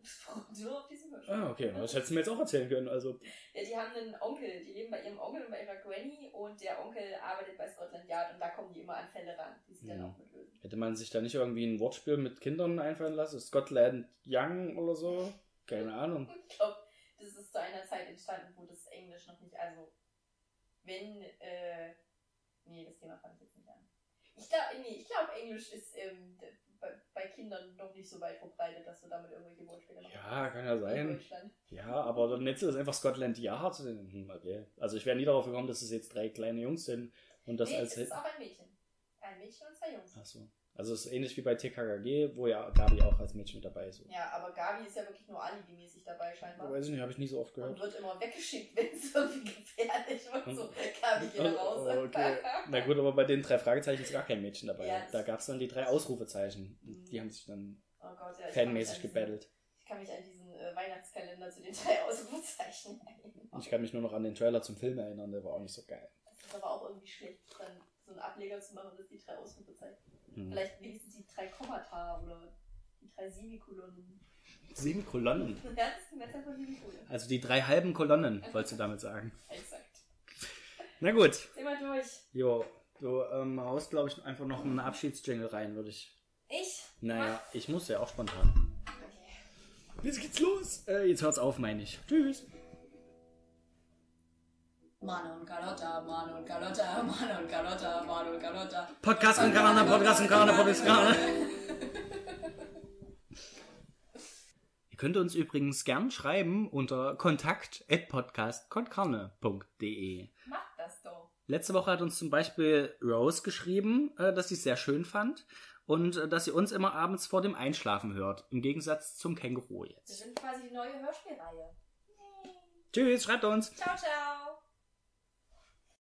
Nur auf diesem Hörspiel. Ah, okay. Das hättest du mir jetzt auch erzählen können. Also, Ja, die haben einen Onkel, die leben bei ihrem Onkel und bei ihrer Granny und der Onkel arbeitet bei Scotland Yard und da kommen die immer an Fälle ran, die sie dann Mhm. auch mitlösen. hätte man sich da nicht irgendwie ein Wortspiel mit Kindern einfallen lassen? Scotland Young oder so? Keine Ahnung. Ich glaube, das ist zu einer Zeit entstanden, wo das Englisch noch nicht, also wenn, äh, nee, das Thema fange ich jetzt nicht an. Ich glaube, nee, ich glaube, Englisch ist ähm, bei, bei Kindern noch nicht so weit verbreitet, dass du damit irgendwelche Wortspiele machst. Ja, kann ja In sein. Ja, aber dann nennst du das einfach Scotland Yard. Hm, Okay. Also ich wäre nie darauf gekommen, dass es jetzt drei kleine Jungs sind und das nee, als es ist auch ein Mädchen. Ein Mädchen und zwei Jungs. Ach so. Also es ist ähnlich wie bei TKKG, wo ja Gabi auch als Mädchen mit dabei ist. Ja, aber Gabi ist ja wirklich nur alibimäßig dabei scheinbar. Weiß ich nicht, habe ich nie so oft Und gehört. wird immer weggeschickt, wenn es irgendwie gefährlich wird. So, Gabi, geh Oh, raus. oh, okay. Na gut, aber bei den drei Fragezeichen ist gar kein Mädchen dabei. Ja. Da gab es dann die drei Ausrufezeichen. Die haben sich dann Oh Gott, ja, fanmäßig gebettelt. Ich kann mich an diesen äh, Weihnachtskalender zu den drei Ausrufezeichen erinnern. Ich kann mich nur noch an den Trailer zum Film erinnern, der war auch nicht so geil. Das ist aber auch irgendwie schlecht, dann so einen Ableger zu machen, das die drei Ausrufezeichen. Hm. Vielleicht wenigstens die drei Kommata oder die drei Semikolonnen. Sieben Kolonnen. Ja, das ist von Semikolonnen. Also die drei halben Kolonnen, wolltest du damit sagen. Exakt. Na gut. Sehen wir durch. Jo, du ähm, haust, glaube ich, einfach noch einen Abschiedsjingle rein, würde ich. Ich? Naja, ich muss ja auch spontan. Okay. Jetzt geht's los. Äh, jetzt hört's auf, meine ich. Tschüss. Manu und Carlotta, Manu und Carlotta, Manu und Carlotta, Manu und Carlotta. Podcast und Kanal, Podcast und Kanal, Podcast und Kanal. Ihr könnt uns übrigens gern schreiben unter kontakt.podcastkonkarne.de. Macht das doch. Letzte Woche hat uns zum Beispiel Rose geschrieben, äh, dass sie es sehr schön fand und äh, dass sie uns immer abends vor dem Einschlafen hört. Im Gegensatz zum Känguru Wir jetzt. sind quasi die neue Hörspielreihe. Tschüss, schreibt uns. Ciao, ciao.